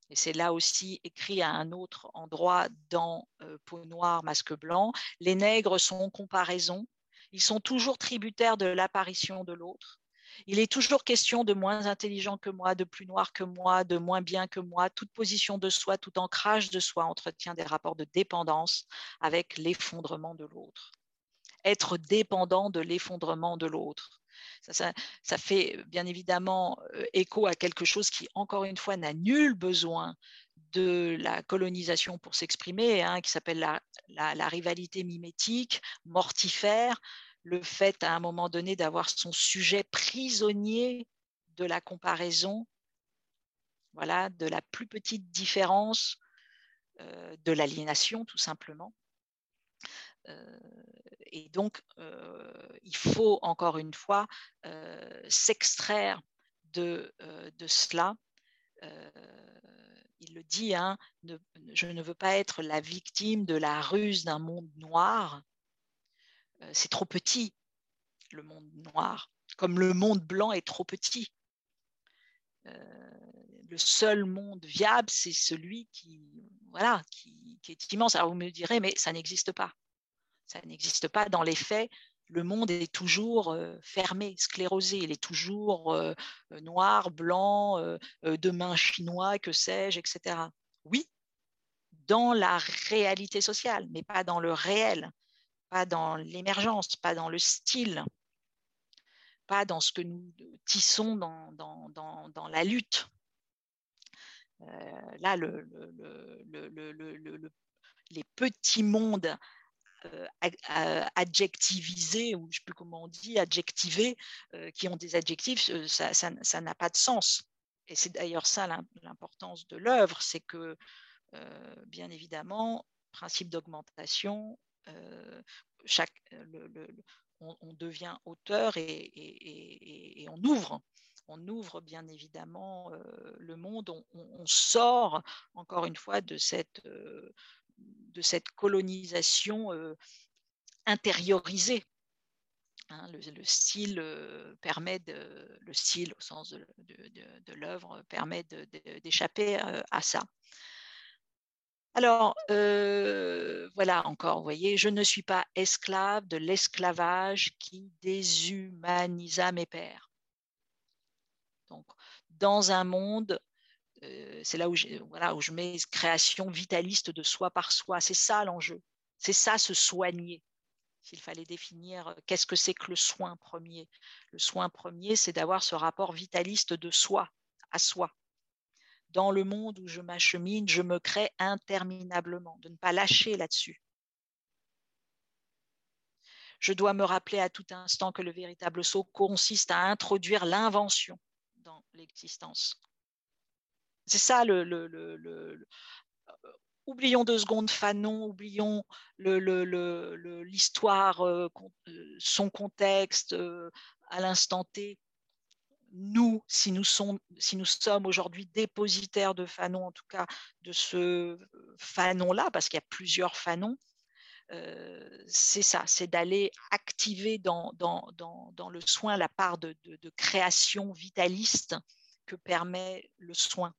Et c'est là aussi écrit à un autre endroit dans euh, Peau noire, masque blanc. Les nègres sont en comparaison. Ils sont toujours tributaires de l'apparition de l'autre. Il est toujours question de moins intelligent que moi, de plus noir que moi, de moins bien que moi. Toute position de soi, tout ancrage de soi entretient des rapports de dépendance avec l'effondrement de l'autre. Être dépendant de l'effondrement de l'autre. Ça, fait bien évidemment euh, écho à quelque chose qui, encore une fois, n'a nul besoin de la colonisation pour s'exprimer, hein, qui s'appelle la, rivalité mimétique, mortifère, le fait à un moment donné d'avoir son sujet prisonnier de la comparaison, voilà, de la plus petite différence, euh, de l'aliénation tout simplement. Euh, et donc, euh, il faut encore une fois s'extraire de, de, cela. Il le dit, hein, je ne veux pas être la victime de la ruse d'un monde noir, euh, c'est trop petit, le monde noir, comme le monde blanc est trop petit. Euh, le seul monde viable, c'est celui qui, voilà, qui, est immense. Alors vous me direz, mais ça n'existe pas. Ça n'existe pas dans les faits. Le monde est toujours euh, fermé, sclérosé. Il est toujours noir, blanc, demain chinois, que sais-je, etc. Oui, dans la réalité sociale, mais pas dans le réel pas dans l'émergence, pas dans le style, pas dans ce que nous tissons dans, la lutte. Euh, là, le, le, les petits mondes euh, adjectivisés, ou je ne sais plus comment on dit, adjectivés, euh, qui ont des adjectifs, ça n'a pas de sens. Et c'est d'ailleurs ça l'importance de l'œuvre, c'est que, bien évidemment, principe d'augmentation, euh, chaque, euh, on, devient auteur et, on ouvre on ouvre bien évidemment euh, le monde, on, sort encore une fois de cette, de cette colonisation intériorisée. Hein. le, style permet de, le style au sens de, de l'œuvre permet d'échapper à ça. Alors, euh, voilà encore, vous voyez, je ne suis pas esclave de l'esclavage qui déshumanisa mes pères. Donc, dans un monde, euh, c'est là où, où je mets création vitaliste de soi par soi. C'est ça l'enjeu. C'est ça se soigner. S'il fallait définir euh, qu'est-ce que c'est que le soin premier? Le soin premier, c'est d'avoir ce rapport vitaliste de soi à soi dans le monde où je m'achemine, je me crée interminablement, de ne pas lâcher là-dessus. Je dois me rappeler à tout instant que le véritable saut consiste à introduire l'invention dans l'existence. C'est ça le, euh, oublions deux secondes Fanon, oublions l'histoire, euh, euh, son contexte à l'instant T nous, si nous, sommes, aujourd'hui dépositaires de Fanon, en tout cas de ce Fanon-là, parce qu'il y a plusieurs Fanons, c'est ça, c'est d'aller activer dans, le soin la part de, création vitaliste que permet le soin.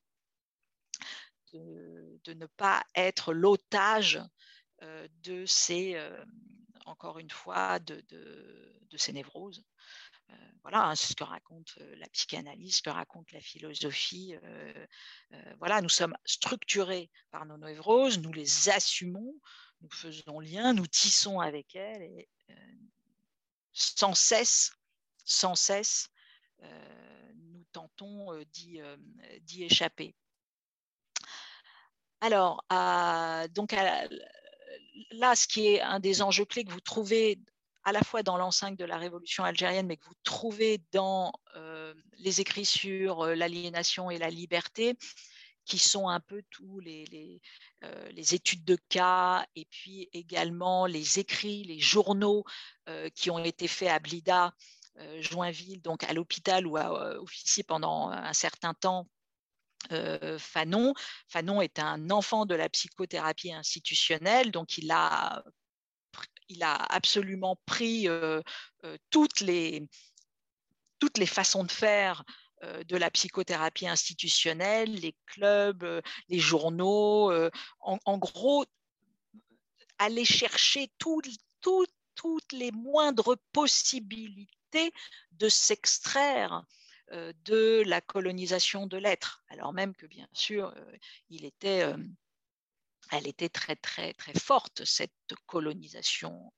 De, ne pas être l'otage de ces, encore une fois, de, ces névroses. voilà, hein, ce que raconte la psychanalyse, ce que raconte la philosophie. voilà, nous sommes structurés par nos névroses, nous les assumons, nous faisons lien, nous tissons avec elles et sans cesse, sans cesse, nous tentons d'y échapper. Alors, donc là, ce qui est un des enjeux clés que vous trouvez à la fois dans l'enceinte de la révolution algérienne, mais que vous trouvez dans les écrits sur l'aliénation et la liberté, qui sont un peu tous les, les, études de cas et puis également les écrits, les journaux qui ont été faits à Blida, Joinville, donc à l'hôpital où a officié pendant un certain temps Fanon. Fanon est un enfant de la psychothérapie institutionnelle, donc il a, il a absolument pris toutes, les, toutes les façons de faire de la psychothérapie institutionnelle, les clubs, les journaux, en, gros, aller chercher toutes les moindres possibilités de s'extraire de la colonisation de l'être, alors même que bien sûr, il était, elle était très très très forte cette colonisation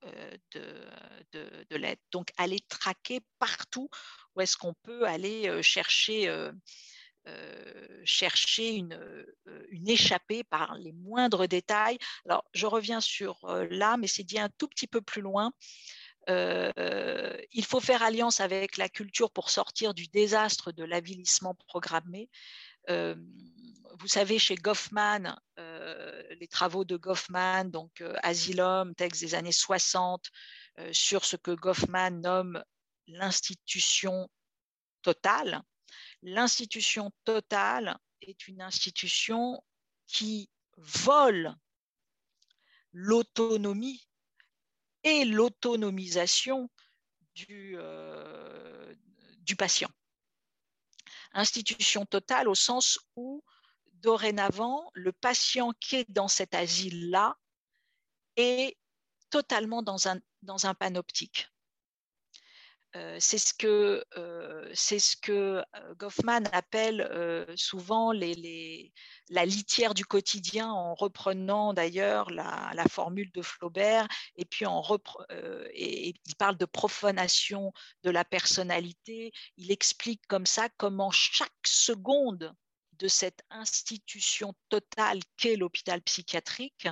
de, l'être. Donc aller traquer partout où est-ce qu'on peut aller chercher une, échappée par les moindres détails. Alors, je reviens sur là, mais c'est dit un tout petit peu plus loin. Euh, il faut faire alliance avec la culture pour sortir du désastre de l'avilissement programmé. Euh, vous savez, chez Goffman, euh, les travaux de Goffman, donc Asylum, texte des années 60, sur ce que Goffman nomme l'institution totale. L'institution totale est une institution qui vole l'autonomie et l'autonomisation du, euh, du patient. Institution totale au sens où dorénavant, le patient qui est dans cet asile-là est totalement dans un panoptique. Euh, c'est ce que, euh, ce que euh, Goffman appelle souvent la litière du quotidien, en reprenant d'ailleurs la, formule de Flaubert, et puis en il parle de profanation de la personnalité. Il explique comme ça comment chaque seconde de cette institution totale qu'est l'hôpital psychiatrique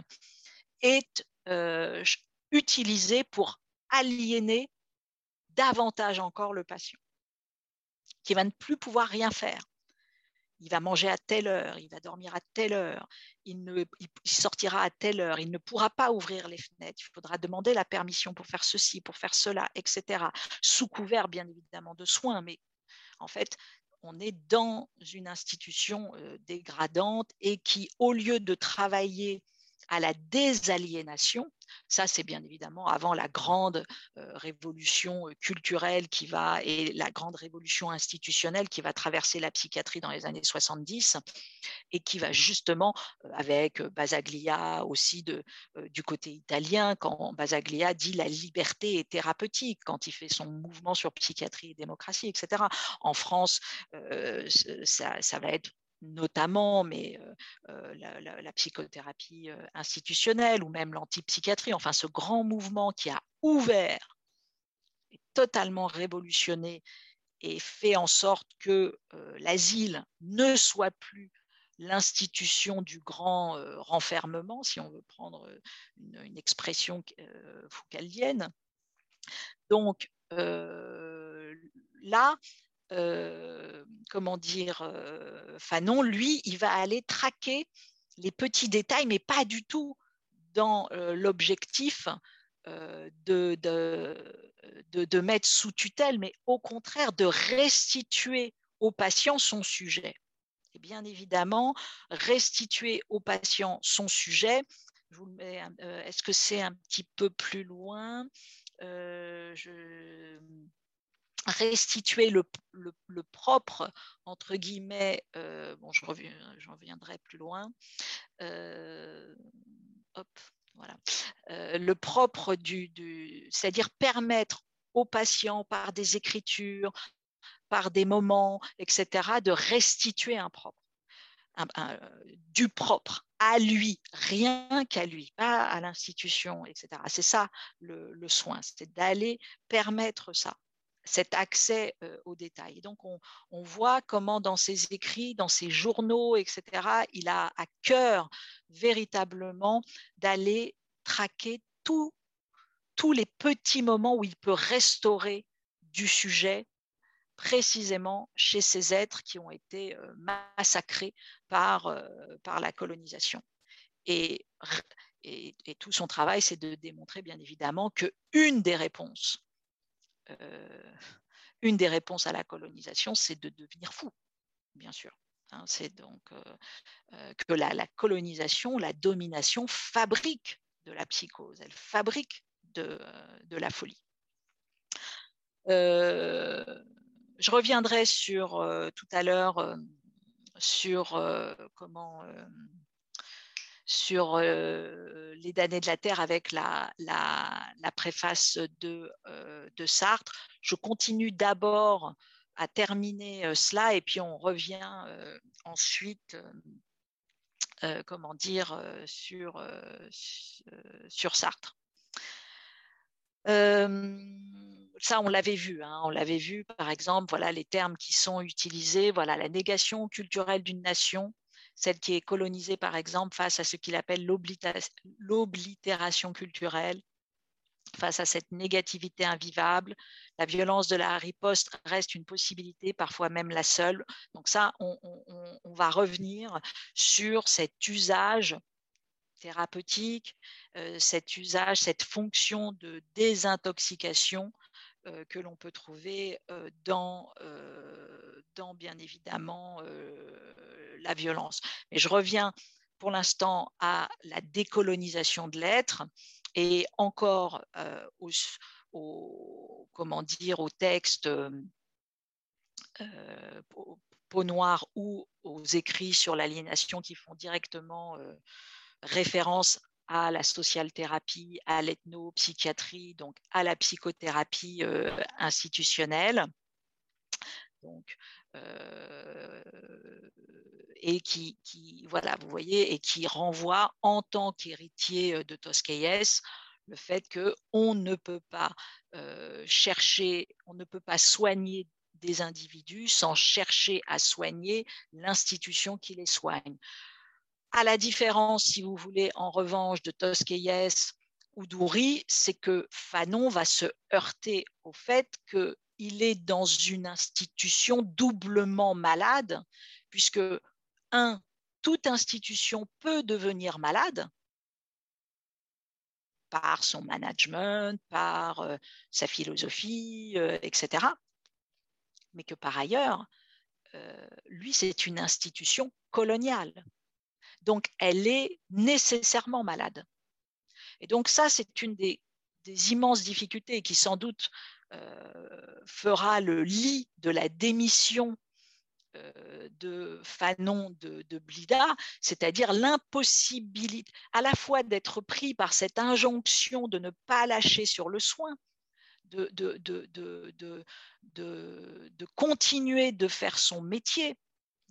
est utilisée pour aliéner davantage encore le patient, qui va ne plus pouvoir rien faire. Il va manger à telle heure, il va dormir à telle heure, il, sortira à telle heure, il ne pourra pas ouvrir les fenêtres, il faudra demander la permission pour faire ceci, pour faire cela, etc. Sous couvert, bien évidemment, de soins, mais en fait, on est dans une institution euh, dégradante et qui, au lieu de travailler à la désaliénation, ça, c'est bien évidemment avant la grande révolution culturelle qui va et la grande révolution institutionnelle qui va traverser la psychiatrie dans les années 70 et qui va justement, avec Basaglia aussi du côté italien, quand Basaglia dit la liberté est thérapeutique, quand il fait son mouvement sur psychiatrie et démocratie, etc. En France, ça, ça va être notamment, mais la, psychothérapie institutionnelle ou même l'antipsychiatrie, enfin ce grand mouvement qui a ouvert totalement révolutionné et fait en sorte que l'asile ne soit plus l'institution du grand renfermement, si on veut prendre une, expression foucaldienne. Donc là, euh, comment dire, euh, Fanon, lui, il va aller traquer les petits détails, mais pas du tout dans euh, l'objectif de, de, mettre sous tutelle, mais au contraire de restituer au patient son sujet. Et bien évidemment, restituer au patient son sujet, est-ce que c'est un petit peu plus loin? Restituer le, propre, entre guillemets, euh, bon, j'en reviendrai plus loin, voilà, le propre du, c'est-à-dire permettre aux patients par des écritures, par des moments, etc., de restituer un propre, du propre à lui, rien qu'à lui, pas à l'institution, etc. C'est ça le, soin, c'est d'aller permettre ça cet accès aux détails. Donc, on, voit comment dans ses écrits, dans ses journaux, etc., il a à cœur véritablement d'aller traquer tous les petits moments où il peut restaurer du sujet précisément chez ces êtres qui ont été massacrés par, par la colonisation. Et, et, et tout son travail, c'est de démontrer bien évidemment que une des réponses euh, (laughs) une des réponses à la colonisation, c'est de devenir fou, bien sûr. Hein. c'est donc euh, euh, que la, colonisation, la domination fabrique de la psychose, elle fabrique de, la folie. je reviendrai sur tout à l'heure sur comment sur les damnés de la Terre avec la, préface de, Sartre. Je continue d'abord à terminer cela et puis on revient ensuite, comment dire, sur, Sartre. ça, on l'avait vu. Hein, on l'avait vu, par exemple, voilà les termes qui sont utilisés. Voilà la négation culturelle d'une nation, celle qui est colonisée par exemple face à ce qu'il appelle l'oblitération culturelle, face à cette négativité invivable. La violence de la riposte reste une possibilité, parfois même la seule. Donc ça, on, va revenir sur cet usage thérapeutique, euh, cet usage, cette fonction de désintoxication euh, que l'on peut trouver euh, dans, dans, bien évidemment, la violence. Mais je reviens pour l'instant à la décolonisation de l'être et encore euh, au, comment dire, au texte euh, peau noire ou aux écrits sur l'aliénation qui font directement euh, référence à la social thérapie, à l'ethnopsychiatrie, donc à la psychothérapie institutionnelle. Donc, et qui, voilà, voyez, et qui renvoie en tant qu'héritier de Toscaïès le fait qu'on ne peut pas chercher, on ne peut pas soigner des individus sans chercher à soigner l'institution qui les soigne. À la différence, si vous voulez, en revanche, de Toscaïès ou d'Oury, c'est que Fanon va se heurter au fait qu'il est dans une institution doublement malade, puisque un, toute institution peut devenir malade par son management, par euh, sa philosophie, euh, etc. Mais que par ailleurs, euh, lui, c'est une institution coloniale. Donc, elle est nécessairement malade. Et donc, ça, c'est une des, immenses difficultés qui, sans doute, fera le lit de la démission euh, de Fanon de, Blida, c'est-à-dire l'impossibilité à la fois d'être pris par cette injonction de ne pas lâcher sur le soin, de, continuer de faire son métier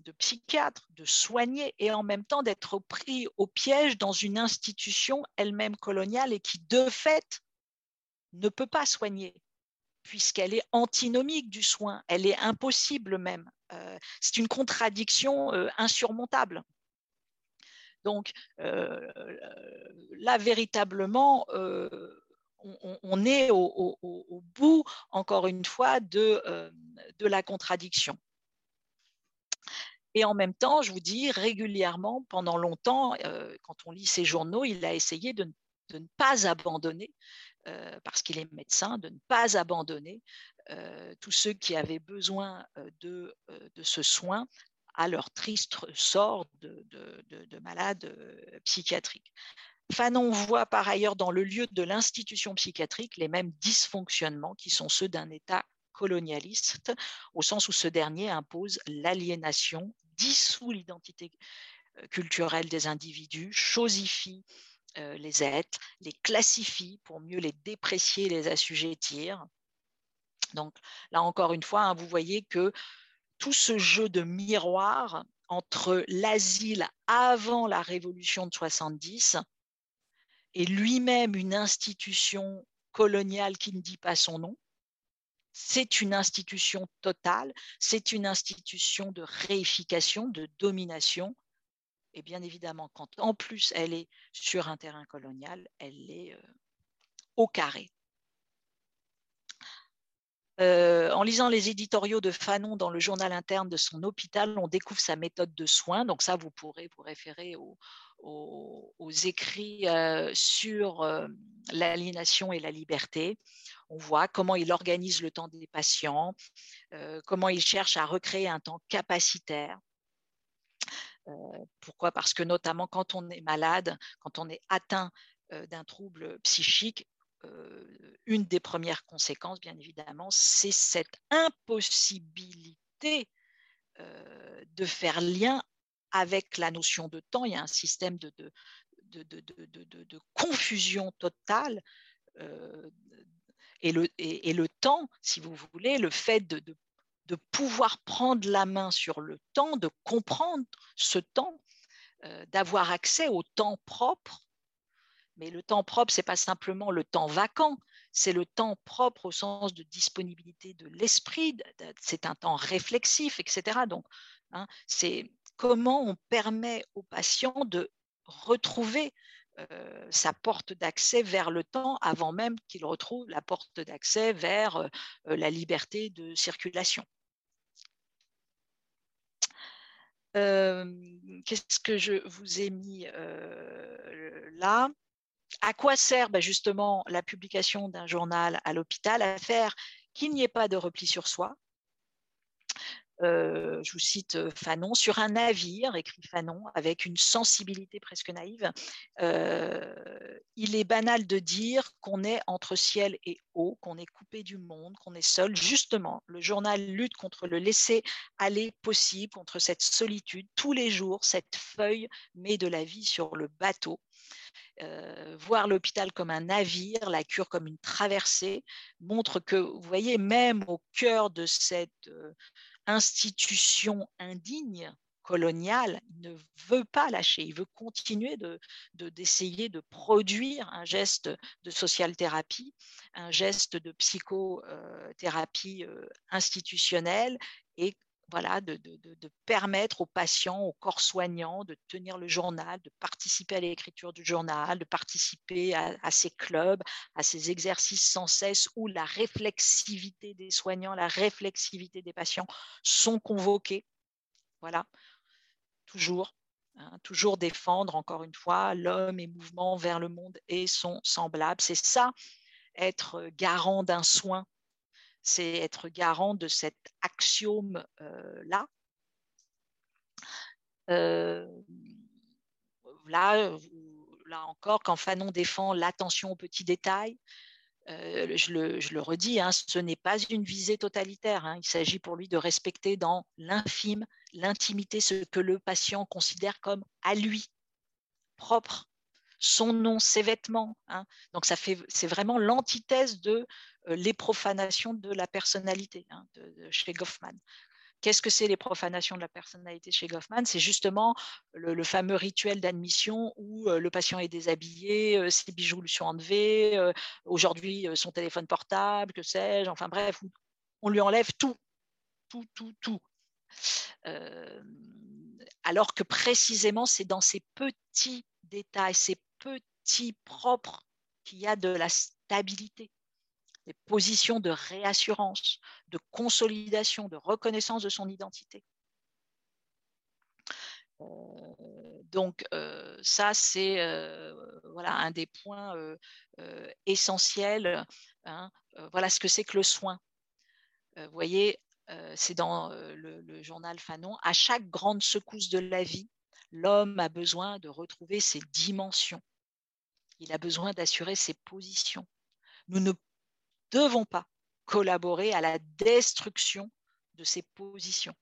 de psychiatre, de soigner, et en même temps d'être pris au piège dans une institution elle-même coloniale et qui, de fait, ne peut pas soigner, puisqu'elle est antinomique du soin, elle est impossible même. Euh, c'est une contradiction euh, insurmontable. Donc euh, là, véritablement, on, est au, bout, encore une fois, de, de la contradiction. Et en même temps, je vous dis régulièrement, pendant longtemps, quand on lit ses journaux, il a essayé de, ne pas abandonner, parce qu'il est médecin, de ne pas abandonner euh, tous ceux qui avaient besoin euh, de, euh, de ce soin à leur triste sort de, de, malades psychiatriques. Fanon voit par ailleurs dans le lieu de l'institution psychiatrique les mêmes dysfonctionnements qui sont ceux d'un État colonialiste, au sens où ce dernier impose l'aliénation, dissout l'identité culturelle des individus, chosifie les êtres, les classifie pour mieux les déprécier, les assujettir. Donc là encore une fois, hein, vous voyez que tout ce jeu de miroir entre l'asile avant la révolution de 70 et lui-même une institution coloniale qui ne dit pas son nom, c'est une institution totale, c'est une institution de réification, de domination. Et bien évidemment, quand en plus elle est sur un terrain colonial, elle est euh, au carré. Euh, en lisant les éditoriaux de Fanon dans le journal interne de son hôpital, on découvre sa méthode de soins. Donc ça, vous pourrez vous référer aux, écrits euh, sur l'aliénation et la liberté. On voit comment il organise le temps des patients, comment il cherche à recréer un temps capacitaire. pourquoi? Parce que notamment quand on est malade, quand on est atteint d'un trouble psychique, euh, une des premières conséquences, bien évidemment, c'est cette impossibilité euh, de faire lien avec la notion de temps. Il y a un système de, confusion totale. Euh, et, le, et, le, temps, si vous voulez, le fait de, de, pouvoir prendre la main sur le temps, de comprendre ce temps, d'avoir accès au temps propre, mais le temps propre, ce n'est pas simplement le temps vacant, c'est le temps propre au sens de disponibilité de l'esprit, c'est un temps réflexif, etc. Donc, hein, c'est comment on permet au patient de retrouver euh, sa porte d'accès vers le temps avant même qu'il retrouve la porte d'accès vers euh, la liberté de circulation. Euh, qu'est-ce que je vous ai mis là? À quoi sert bah, justement la publication d'un journal à l'hôpital? À faire qu'il n'y ait pas de repli sur soi. Euh, je vous cite euh, Fanon, sur un navire, écrit Fanon, avec une sensibilité presque naïve, euh, il est banal de dire qu'on est entre ciel et eau, qu'on est coupé du monde, qu'on est seul. Justement, le journal lutte contre le laisser aller possible, contre cette solitude. Tous les jours, cette feuille met de la vie sur le bateau. Voir l'hôpital comme un navire, la cure comme une traversée, montre que, vous voyez, même au cœur de cette institution indigne, coloniale, ne veut pas lâcher, il veut continuer de, d'essayer de, produire un geste de social thérapie, un geste de psychothérapie euh, institutionnelle et voilà, de, permettre aux patients, aux corps soignants de tenir le journal, de participer à l'écriture du journal, de participer à, ces clubs, à ces exercices sans cesse où la réflexivité des soignants, la réflexivité des patients sont convoqués. Voilà, toujours. Hein, toujours défendre, encore une fois, l'homme et mouvement vers le monde et son semblable. C'est ça, être garant d'un soin c'est être garant de cet axiome-là. Euh, là, là encore, quand Fanon défend l'attention aux petits détails, euh, je, le, redis, hein, ce n'est pas une visée totalitaire. Hein. il s'agit pour lui de respecter dans l'infime, l'intimité, ce que le patient considère comme à lui propre, son nom, ses vêtements. Hein. Donc ça fait, c'est vraiment l'antithèse de euh, les profanations de la personnalité hein, chez Goffman. Qu'est-ce que c'est les profanations de la personnalité chez Goffman? C'est justement le, fameux rituel d'admission où euh, le patient est déshabillé, euh, ses bijoux lui sont enlevés, aujourd'hui son téléphone portable, que sais-je, enfin bref, on lui enlève tout, tout, tout, tout. alors que précisément, c'est dans ces petits détails, ces petits propres qu'il y a de la stabilité des positions de réassurance, de consolidation, de reconnaissance de son identité. Euh, donc euh, ça, c'est euh, voilà, un des points essentiels. Hein. voilà ce que c'est que le soin. vous voyez, c'est dans le, journal Fanon, à chaque grande secousse de la vie, l'homme a besoin de retrouver ses dimensions. Il a besoin d'assurer ses positions. Nous ne devons pas collaborer à la destruction de ces positions.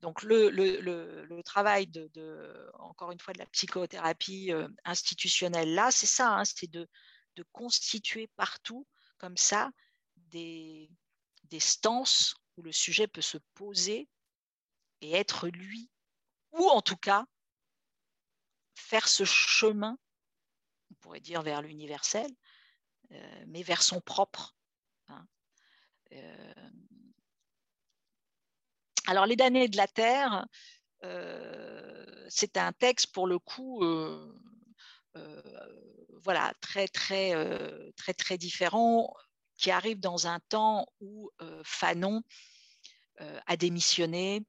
Donc le, travail de, encore une fois, de la psychothérapie euh, institutionnelle, là, c'est ça, hein, c'est de, constituer partout, comme ça, des, des stances où le sujet peut se poser et être lui, ou en tout cas faire ce chemin, on pourrait dire vers l'universel, euh, mais vers son propre. Hein. Euh, alors, Les damnés de la Terre, euh, c'est un texte pour le coup. voilà, très très très très différent, qui arrive dans un temps où Fanon a démissionné,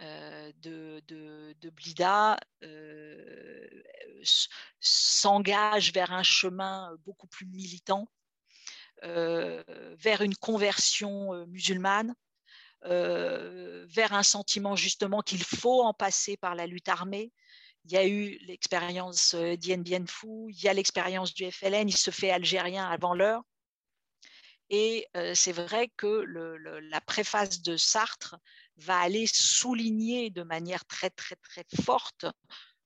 de, de, Blida s'engage vers un chemin beaucoup plus militant, vers une conversion musulmane, vers un sentiment justement qu'il faut en passer par la lutte armée. Il y a eu l'expérience d'Ien Bien il y a l'expérience du FLN, il se fait algérien avant l'heure. Et c'est vrai que la préface de Sartre va aller souligner de manière très, très, très forte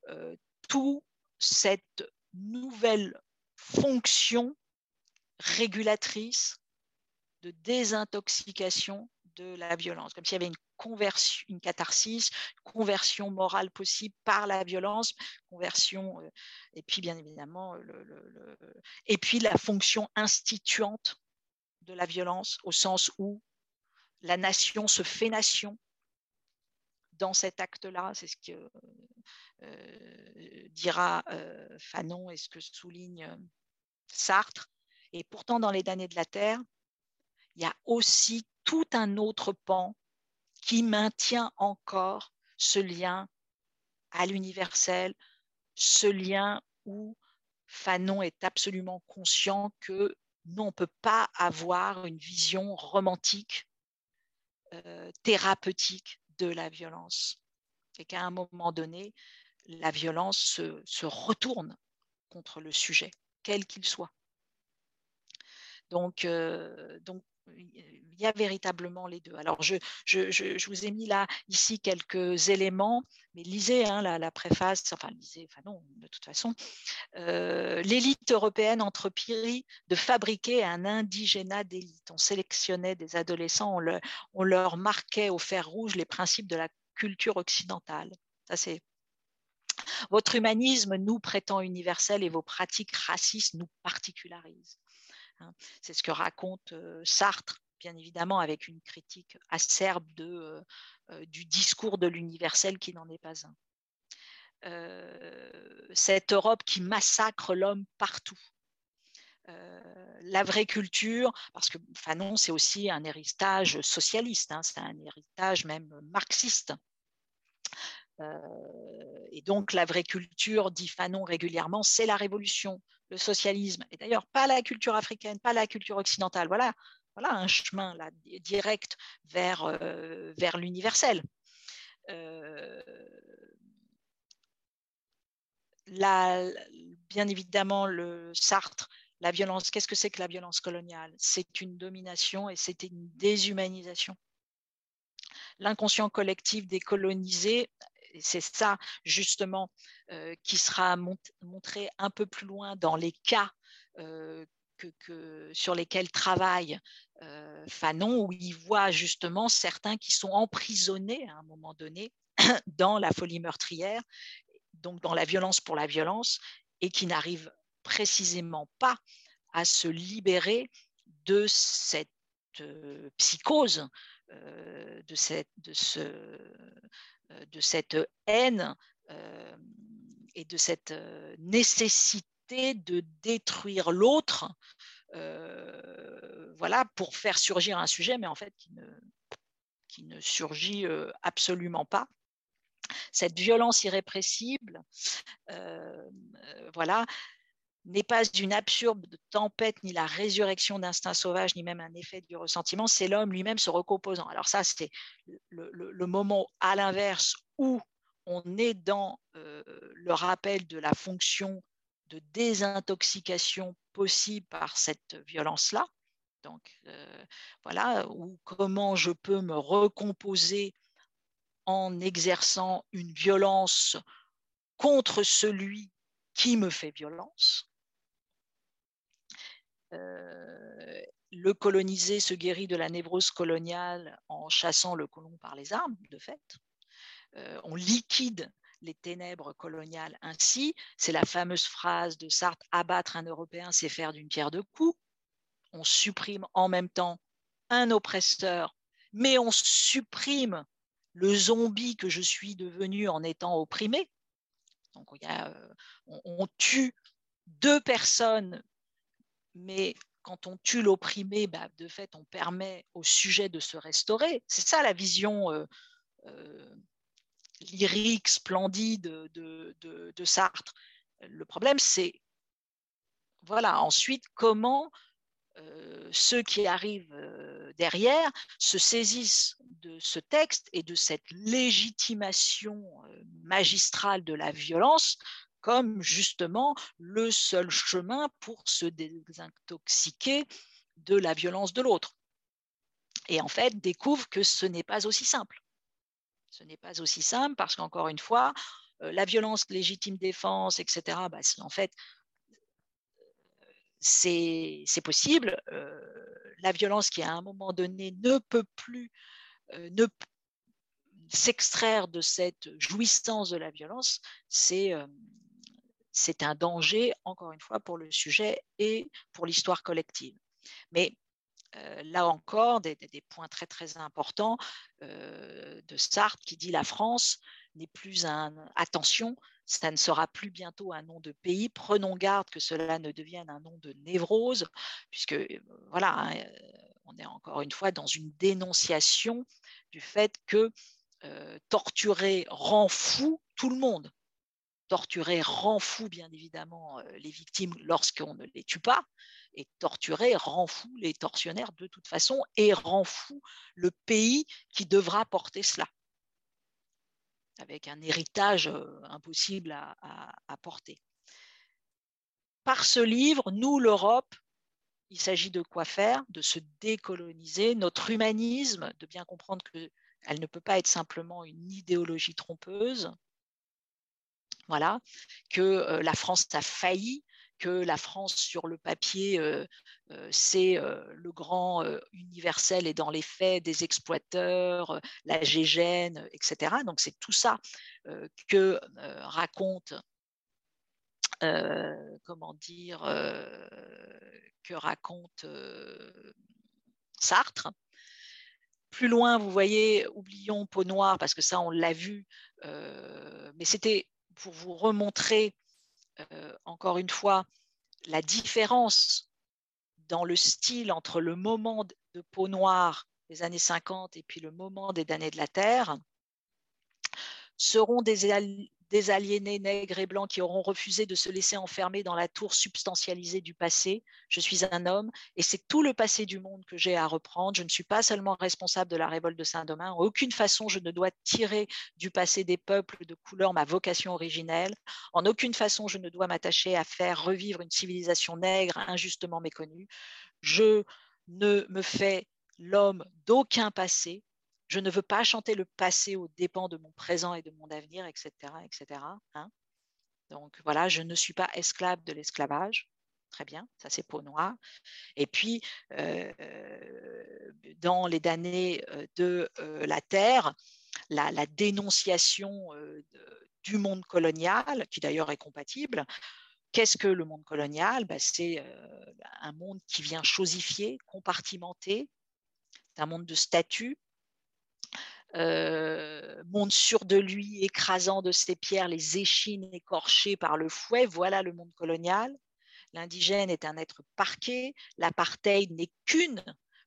euh, toute cette nouvelle fonction régulatrice de désintoxication de la violence, comme s'il y avait une conversion, une catharsis, conversion morale possible par la violence, conversion, euh, et puis bien évidemment, et puis la fonction instituante de la violence, au sens où la nation se fait nation dans cet acte-là. C'est ce que euh, dira euh, Fanon et ce que souligne euh, Sartre. Et pourtant, dans les damnés de la Terre, il y a aussi tout un autre pan qui maintient encore ce lien à l'universel, ce lien où Fanon est absolument conscient que non, on ne peut pas avoir une vision romantique thérapeutique de la violence. Et qu'à un moment donné, la violence se, retourne contre le sujet, quel qu'il soit. Donc, euh, donc il y a véritablement les deux. Alors, je, je, vous ai mis là, ici, quelques éléments, mais lisez hein, la, préface, enfin, lisez, enfin non, de toute façon. Euh, l'élite européenne entreprit de fabriquer un indigénat d'élite. On sélectionnait des adolescents, on, on, leur marquait au fer rouge les principes de la culture occidentale. Ça, c'est votre humanisme nous prétend universel et vos pratiques racistes nous particularisent. Hein. C'est ce que raconte Sartre, bien évidemment, avec une critique acerbe de, du discours de l'universel qui n'en est pas un. cette Europe qui massacre l'homme partout. la vraie culture, parce que Fanon, c'est aussi un héritage socialiste, hein, c'est un héritage même marxiste. et donc, la vraie culture, dit Fanon régulièrement, c'est la révolution, socialisme, et d'ailleurs pas la culture africaine, pas la culture occidentale. Voilà, voilà un chemin direct vers, euh, vers l'universel. Euh, bien évidemment, le Sartre, la violence, qu'est-ce que c'est que la violence coloniale? C'est une domination et c'est une déshumanisation. L'inconscient collectif décolonisé c'est ça justement euh, qui sera montré un peu plus loin dans les cas euh, sur lesquels travaille euh, Fanon, où il voit justement certains qui sont emprisonnés à un moment donné (coughs) dans la folie meurtrière, donc dans la violence pour la violence, et qui n'arrivent précisément pas à se libérer de cette psychose, de, cette, de, ce, de cette haine euh, et de cette euh, nécessité de détruire l'autre voilà, pour faire surgir un sujet, mais en fait qui ne, qui ne surgit absolument pas. Cette violence irrépressible, voilà, n'est pas une absurde tempête, ni la résurrection d'instinct sauvage, ni même un effet du ressentiment, c'est l'homme lui-même se recomposant. Alors ça, c'est le, moment à l'inverse où on est dans euh, le rappel de la fonction de désintoxication possible par cette violence-là. Donc euh, voilà, ou comment je peux me recomposer en exerçant une violence contre celui qui me fait violence. Euh, le colonisé se guérit de la névrose coloniale en chassant le colon par les armes, de fait. Euh, on liquide les ténèbres coloniales ainsi. C'est la fameuse phrase de Sartre abattre un Européen, c'est faire d'une pierre deux coups. On supprime en même temps un oppresseur, mais on supprime le zombie que je suis devenu en étant opprimé. Donc, euh, on, tue deux personnes, mais quand on tue l'opprimé, bah, de fait, on permet au sujet de se restaurer. C'est ça la vision euh, euh, lyrique, splendide de, Sartre. Le problème, c'est, voilà, ensuite, comment euh, ceux qui arrivent derrière se saisissent de ce texte et de cette légitimation magistrale de la violence comme justement le seul chemin pour se désintoxiquer de la violence de l'autre. Et en fait, découvre que ce n'est pas aussi simple. Ce n'est pas aussi simple parce qu'encore une fois, la violence légitime défense, etc., bah, en fait, c'est possible. la violence qui, à un moment donné, ne peut plus ne s'extraire de cette jouissance de la violence, c'est c'est un danger, encore une fois, pour le sujet et pour l'histoire collective. Mais là encore, des, points très très importants de Sartre qui dit la France n'est plus un attention, ça ne sera plus bientôt un nom de pays. Prenons garde que cela ne devienne un nom de névrose, puisque voilà, hein, on est encore une fois dans une dénonciation du fait que torturer rend fou tout le monde. Torturer rend fou, bien évidemment, les victimes lorsqu'on ne les tue pas, et torturer rend fou les tortionnaires de toute façon, et rend fou le pays qui devra porter cela. Avec un héritage impossible à, porter. Par ce livre, nous, l'Europe, il s'agit de quoi faire? De se décoloniser, notre humanisme, de bien comprendre qu'elle ne peut pas être simplement une idéologie trompeuse, voilà, que la France a failli, que la France sur le papier, euh, euh, c'est euh, le grand universel et dans les faits des exploiteurs, la gégène, etc. Donc c'est tout ça que raconte, comment dire, que raconte Sartre. Plus loin, vous voyez, oublions Peau Noire, parce que ça, on l'a vu, mais c'était pour vous remontrer euh, encore une fois, la différence dans le style entre le moment de peau noire des années 50 et puis le moment des damnés de la Terre seront des, des aliénés nègres et blancs qui auront refusé de se laisser enfermer dans la tour substantialisée du passé. Je suis un homme et c'est tout le passé du monde que j'ai à reprendre. Je ne suis pas seulement responsable de la révolte de Saint-Domingue. En aucune façon, je ne dois tirer du passé des peuples de couleur ma vocation originelle. En aucune façon, je ne dois m'attacher à faire revivre une civilisation nègre injustement méconnue. Je ne me fais l'homme d'aucun passé je ne veux pas chanter le passé aux dépens de mon présent et de mon avenir, etc. etc. Hein. Donc voilà, je ne suis pas esclave de l'esclavage. Très bien, ça c'est peau noire. Et puis, euh, dans les damnés euh, de euh, la Terre, la, dénonciation du monde colonial, qui d'ailleurs est compatible, Qu'est-ce que le monde colonial? Ben, C'est un monde qui vient chosifier, compartimenter, un monde de statut, euh, monde de lui, écrasant de ses pierres les échines écorchées par le fouet. Voilà le monde colonial. L'indigène est un être parqué. L'apartheid n'est qu'une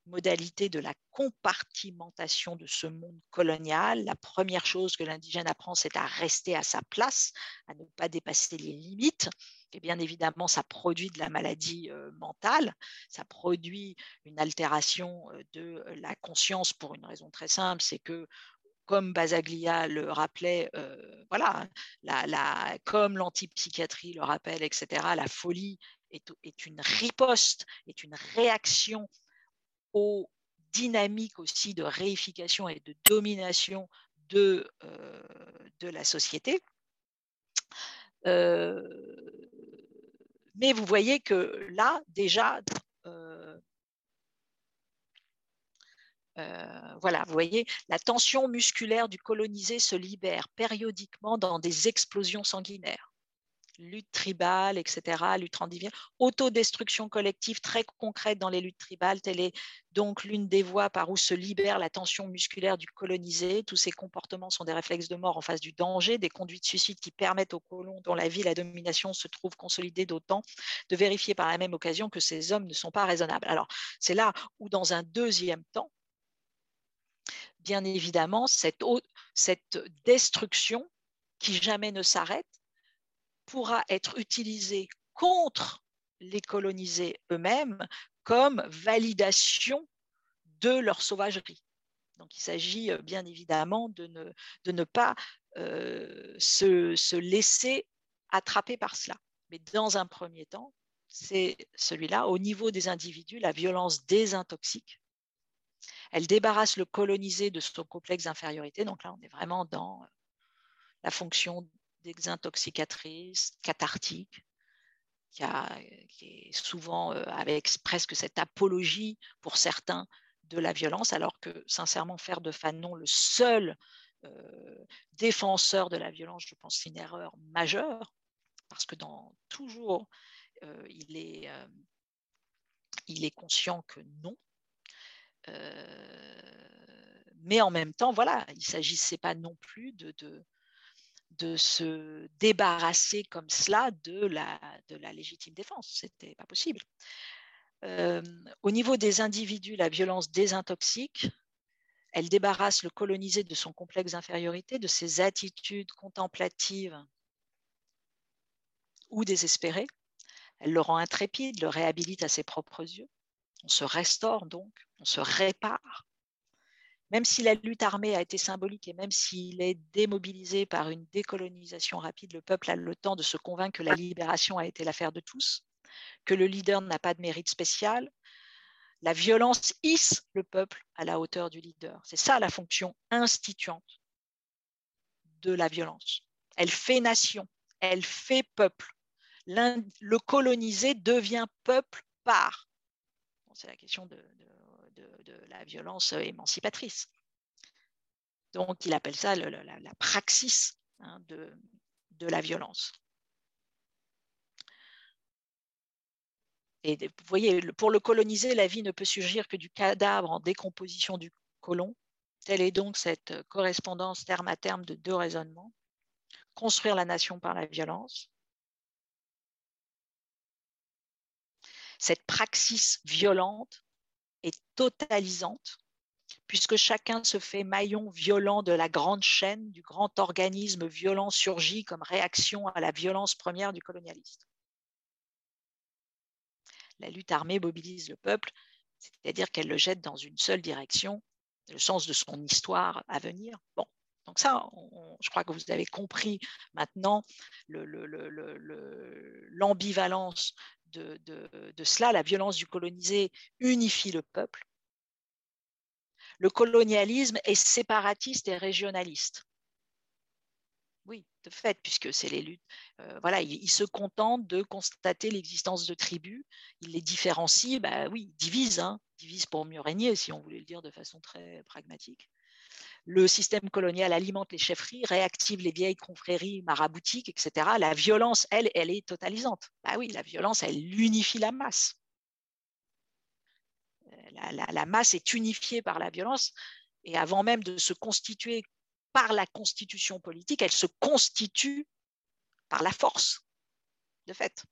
modalité de la compartimentation de ce monde colonial. La première chose que l'indigène apprend, c'est à rester à sa place, à ne pas dépasser les limites. Et bien évidemment, ça produit de la maladie mentale, ça produit une altération de la conscience pour une raison très simple, c'est que comme Basaglia le rappelait, voilà, la, comme l'antipsychiatrie le rappelle, etc., la folie est, est, une riposte, est une réaction aux dynamiques aussi de réification et de domination de, de la société. Mais vous voyez que là, déjà, voilà, vous voyez, la tension musculaire du colonisé se libère périodiquement dans des explosions sanguinaires lutte tribale, etc., lutte rendivienne, autodestruction collective très concrète dans les luttes tribales, telle est donc l'une des voies par où se libère la tension musculaire du colonisé. Tous ces comportements sont des réflexes de mort en face du danger, des conduites suicides qui permettent aux colons dont la vie la domination se trouvent consolidées d'autant de vérifier par la même occasion que ces hommes ne sont pas raisonnables. Alors, c'est là où, dans un deuxième temps, bien évidemment, cette destruction qui jamais ne s'arrête pourra être utilisé contre les colonisés eux-mêmes comme validation de leur sauvagerie. Donc il s'agit euh, bien évidemment de ne, de ne pas euh, se, se, laisser attraper par cela. Mais dans un premier temps, c'est celui-là. Au niveau des individus, la violence désintoxique. Elle débarrasse le colonisé de son complexe d'infériorité. Donc là, on est vraiment dans euh, la fonction désintoxicatrice, cathartique, qui, qui, est souvent euh, avec presque cette apologie pour certains de la violence, alors que sincèrement faire de Fanon le seul euh, défenseur de la violence, je pense, c'est une erreur majeure, parce que dans toujours euh, il, est, il est conscient que non. mais en même temps, voilà, il ne s'agissait pas non plus de, de se débarrasser comme cela de la, légitime défense. Ce n'était pas possible. Euh, au niveau des individus, la violence désintoxique, elle débarrasse le colonisé de son complexe d'infériorité, de ses attitudes contemplatives ou désespérées. Elle le rend intrépide, le réhabilite à ses propres yeux. On se restaure donc, on se répare même si la lutte armée a été symbolique et même s'il est démobilisé par une décolonisation rapide, le peuple a le temps de se convaincre que la libération a été l'affaire de tous, que le leader n'a pas de mérite spécial. La violence hisse le peuple à la hauteur du leader. C'est ça la fonction instituante de la violence. Elle fait nation, elle fait peuple. Le colonisé devient peuple par. C'est la question de, la violence émancipatrice. Donc, il appelle ça la, praxis hein, de, de la violence. Et vous voyez, pour le coloniser, la vie ne peut surgir que du cadavre en décomposition du colon. Telle est donc cette correspondance terme à terme de deux raisonnements. Construire la nation par la violence. Cette praxis violente est totalisante, puisque chacun se fait maillon violent de la grande chaîne, du grand organisme violent surgit comme réaction à la violence première du colonialiste. La lutte armée mobilise le peuple, c'est-à-dire qu'elle le jette dans une seule direction, le sens de son histoire à venir. Bon, donc ça, je crois que vous avez compris maintenant l'ambivalence de, cela, la violence du colonisé unifie le peuple. Le colonialisme est séparatiste et régionaliste. Oui, de fait, puisque c'est les luttes. Euh, voilà, il, se contente de constater l'existence de tribus, il les différencie, bah oui, divise, hein, divise pour mieux régner, si on voulait le dire de façon très pragmatique le système colonial alimente les chefferies, réactive les vieilles confréries maraboutiques, etc. La violence, elle, elle est totalisante. Bah oui, la violence, elle unifie la masse. La, masse est unifiée par la violence et avant même de se constituer par la constitution politique, elle se constitue par la force, de fait.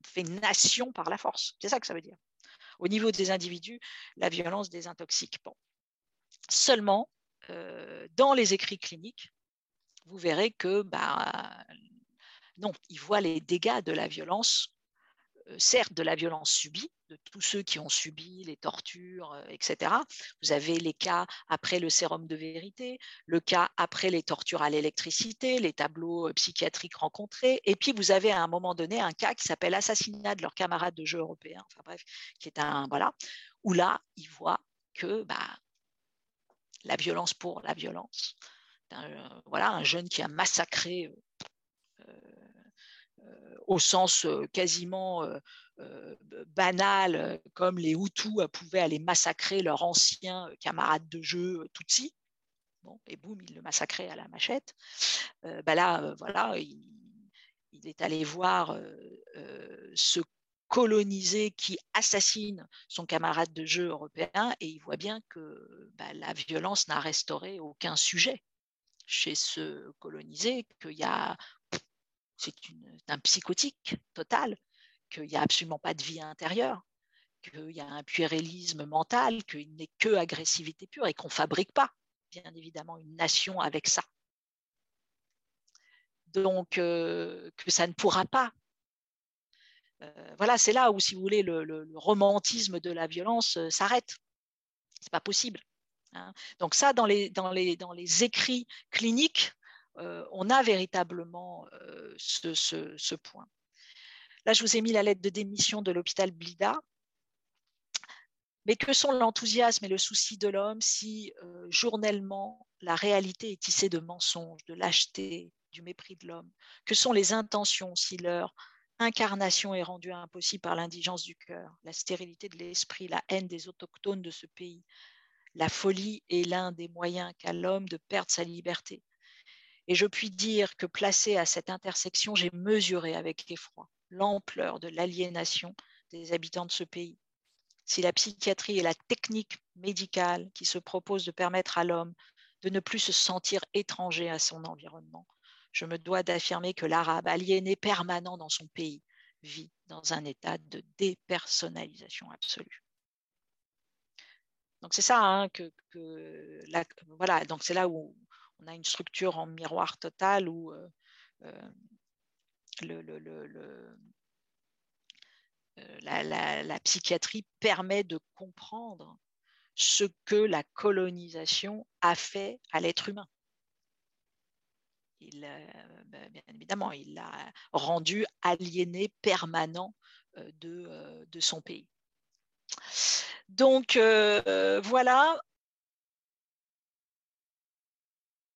Elle fait nation par la force. C'est ça que ça veut dire. Au niveau des individus, la violence désintoxique. Bon. Seulement, dans les écrits cliniques, vous verrez que bah, non, ils voient les dégâts de la violence, euh, certes de la violence subie, de tous ceux qui ont subi les tortures, euh, etc. Vous avez les cas après le sérum de vérité, le cas après les tortures à l'électricité, les tableaux psychiatriques rencontrés, et puis vous avez à un moment donné un cas qui s'appelle assassinat de leurs camarades de jeu européens, enfin bref, qui est un voilà, où là ils voient que bah, la violence pour la violence, voilà, un jeune qui a massacré au sens quasiment banal, comme les Hutus pouvaient aller massacrer leurs anciens camarades de jeu Tutsi. Bon, et boum, il le massacrait à la machette. bah là, voilà, il, est allé voir ce colonisé qui assassine son camarade de jeu européen et il voit bien que bah, la violence n'a restauré aucun sujet chez ce colonisé, qu'il y a c'est un psychotique total, qu'il n'y a absolument pas de vie intérieure, qu'il y a un puérilisme mental, qu'il n'est que agressivité pure et qu'on ne fabrique pas, bien évidemment, une nation avec ça. Donc, euh, que ça ne pourra pas. Euh, voilà, c'est là où, si vous voulez, le, romantisme de la violence euh, s'arrête. C'est pas possible. Hein. Donc ça, dans les, écrits cliniques, euh, on a véritablement ce, point. Là, je vous ai mis la lettre de démission de l'hôpital Blida. Mais que sont l'enthousiasme et le souci de l'homme si journellement la réalité est tissée de mensonges, de lâcheté, du mépris de l'homme? Que sont les intentions si leur incarnation est rendue impossible par l'indigence du cœur, la stérilité de l'esprit, la haine des autochtones de ce pays La folie est l'un des moyens qu'a l'homme de perdre sa liberté. Et je puis dire que placé à cette intersection, j'ai mesuré avec effroi l'ampleur de l'aliénation des habitants de ce pays. Si la psychiatrie est la technique médicale qui se propose de permettre à l'homme de ne plus se sentir étranger à son environnement, je me dois d'affirmer que l'arabe aliéné permanent dans son pays vit dans un état de dépersonnalisation absolue. Donc c'est ça hein, voilà c'est là où on a une structure en miroir total où euh, euh, euh, la, psychiatrie permet de comprendre ce que la colonisation a fait à l'être humain. Il, ben, bien évidemment, il l'a rendu aliéné permanent de, de son pays. Donc voilà,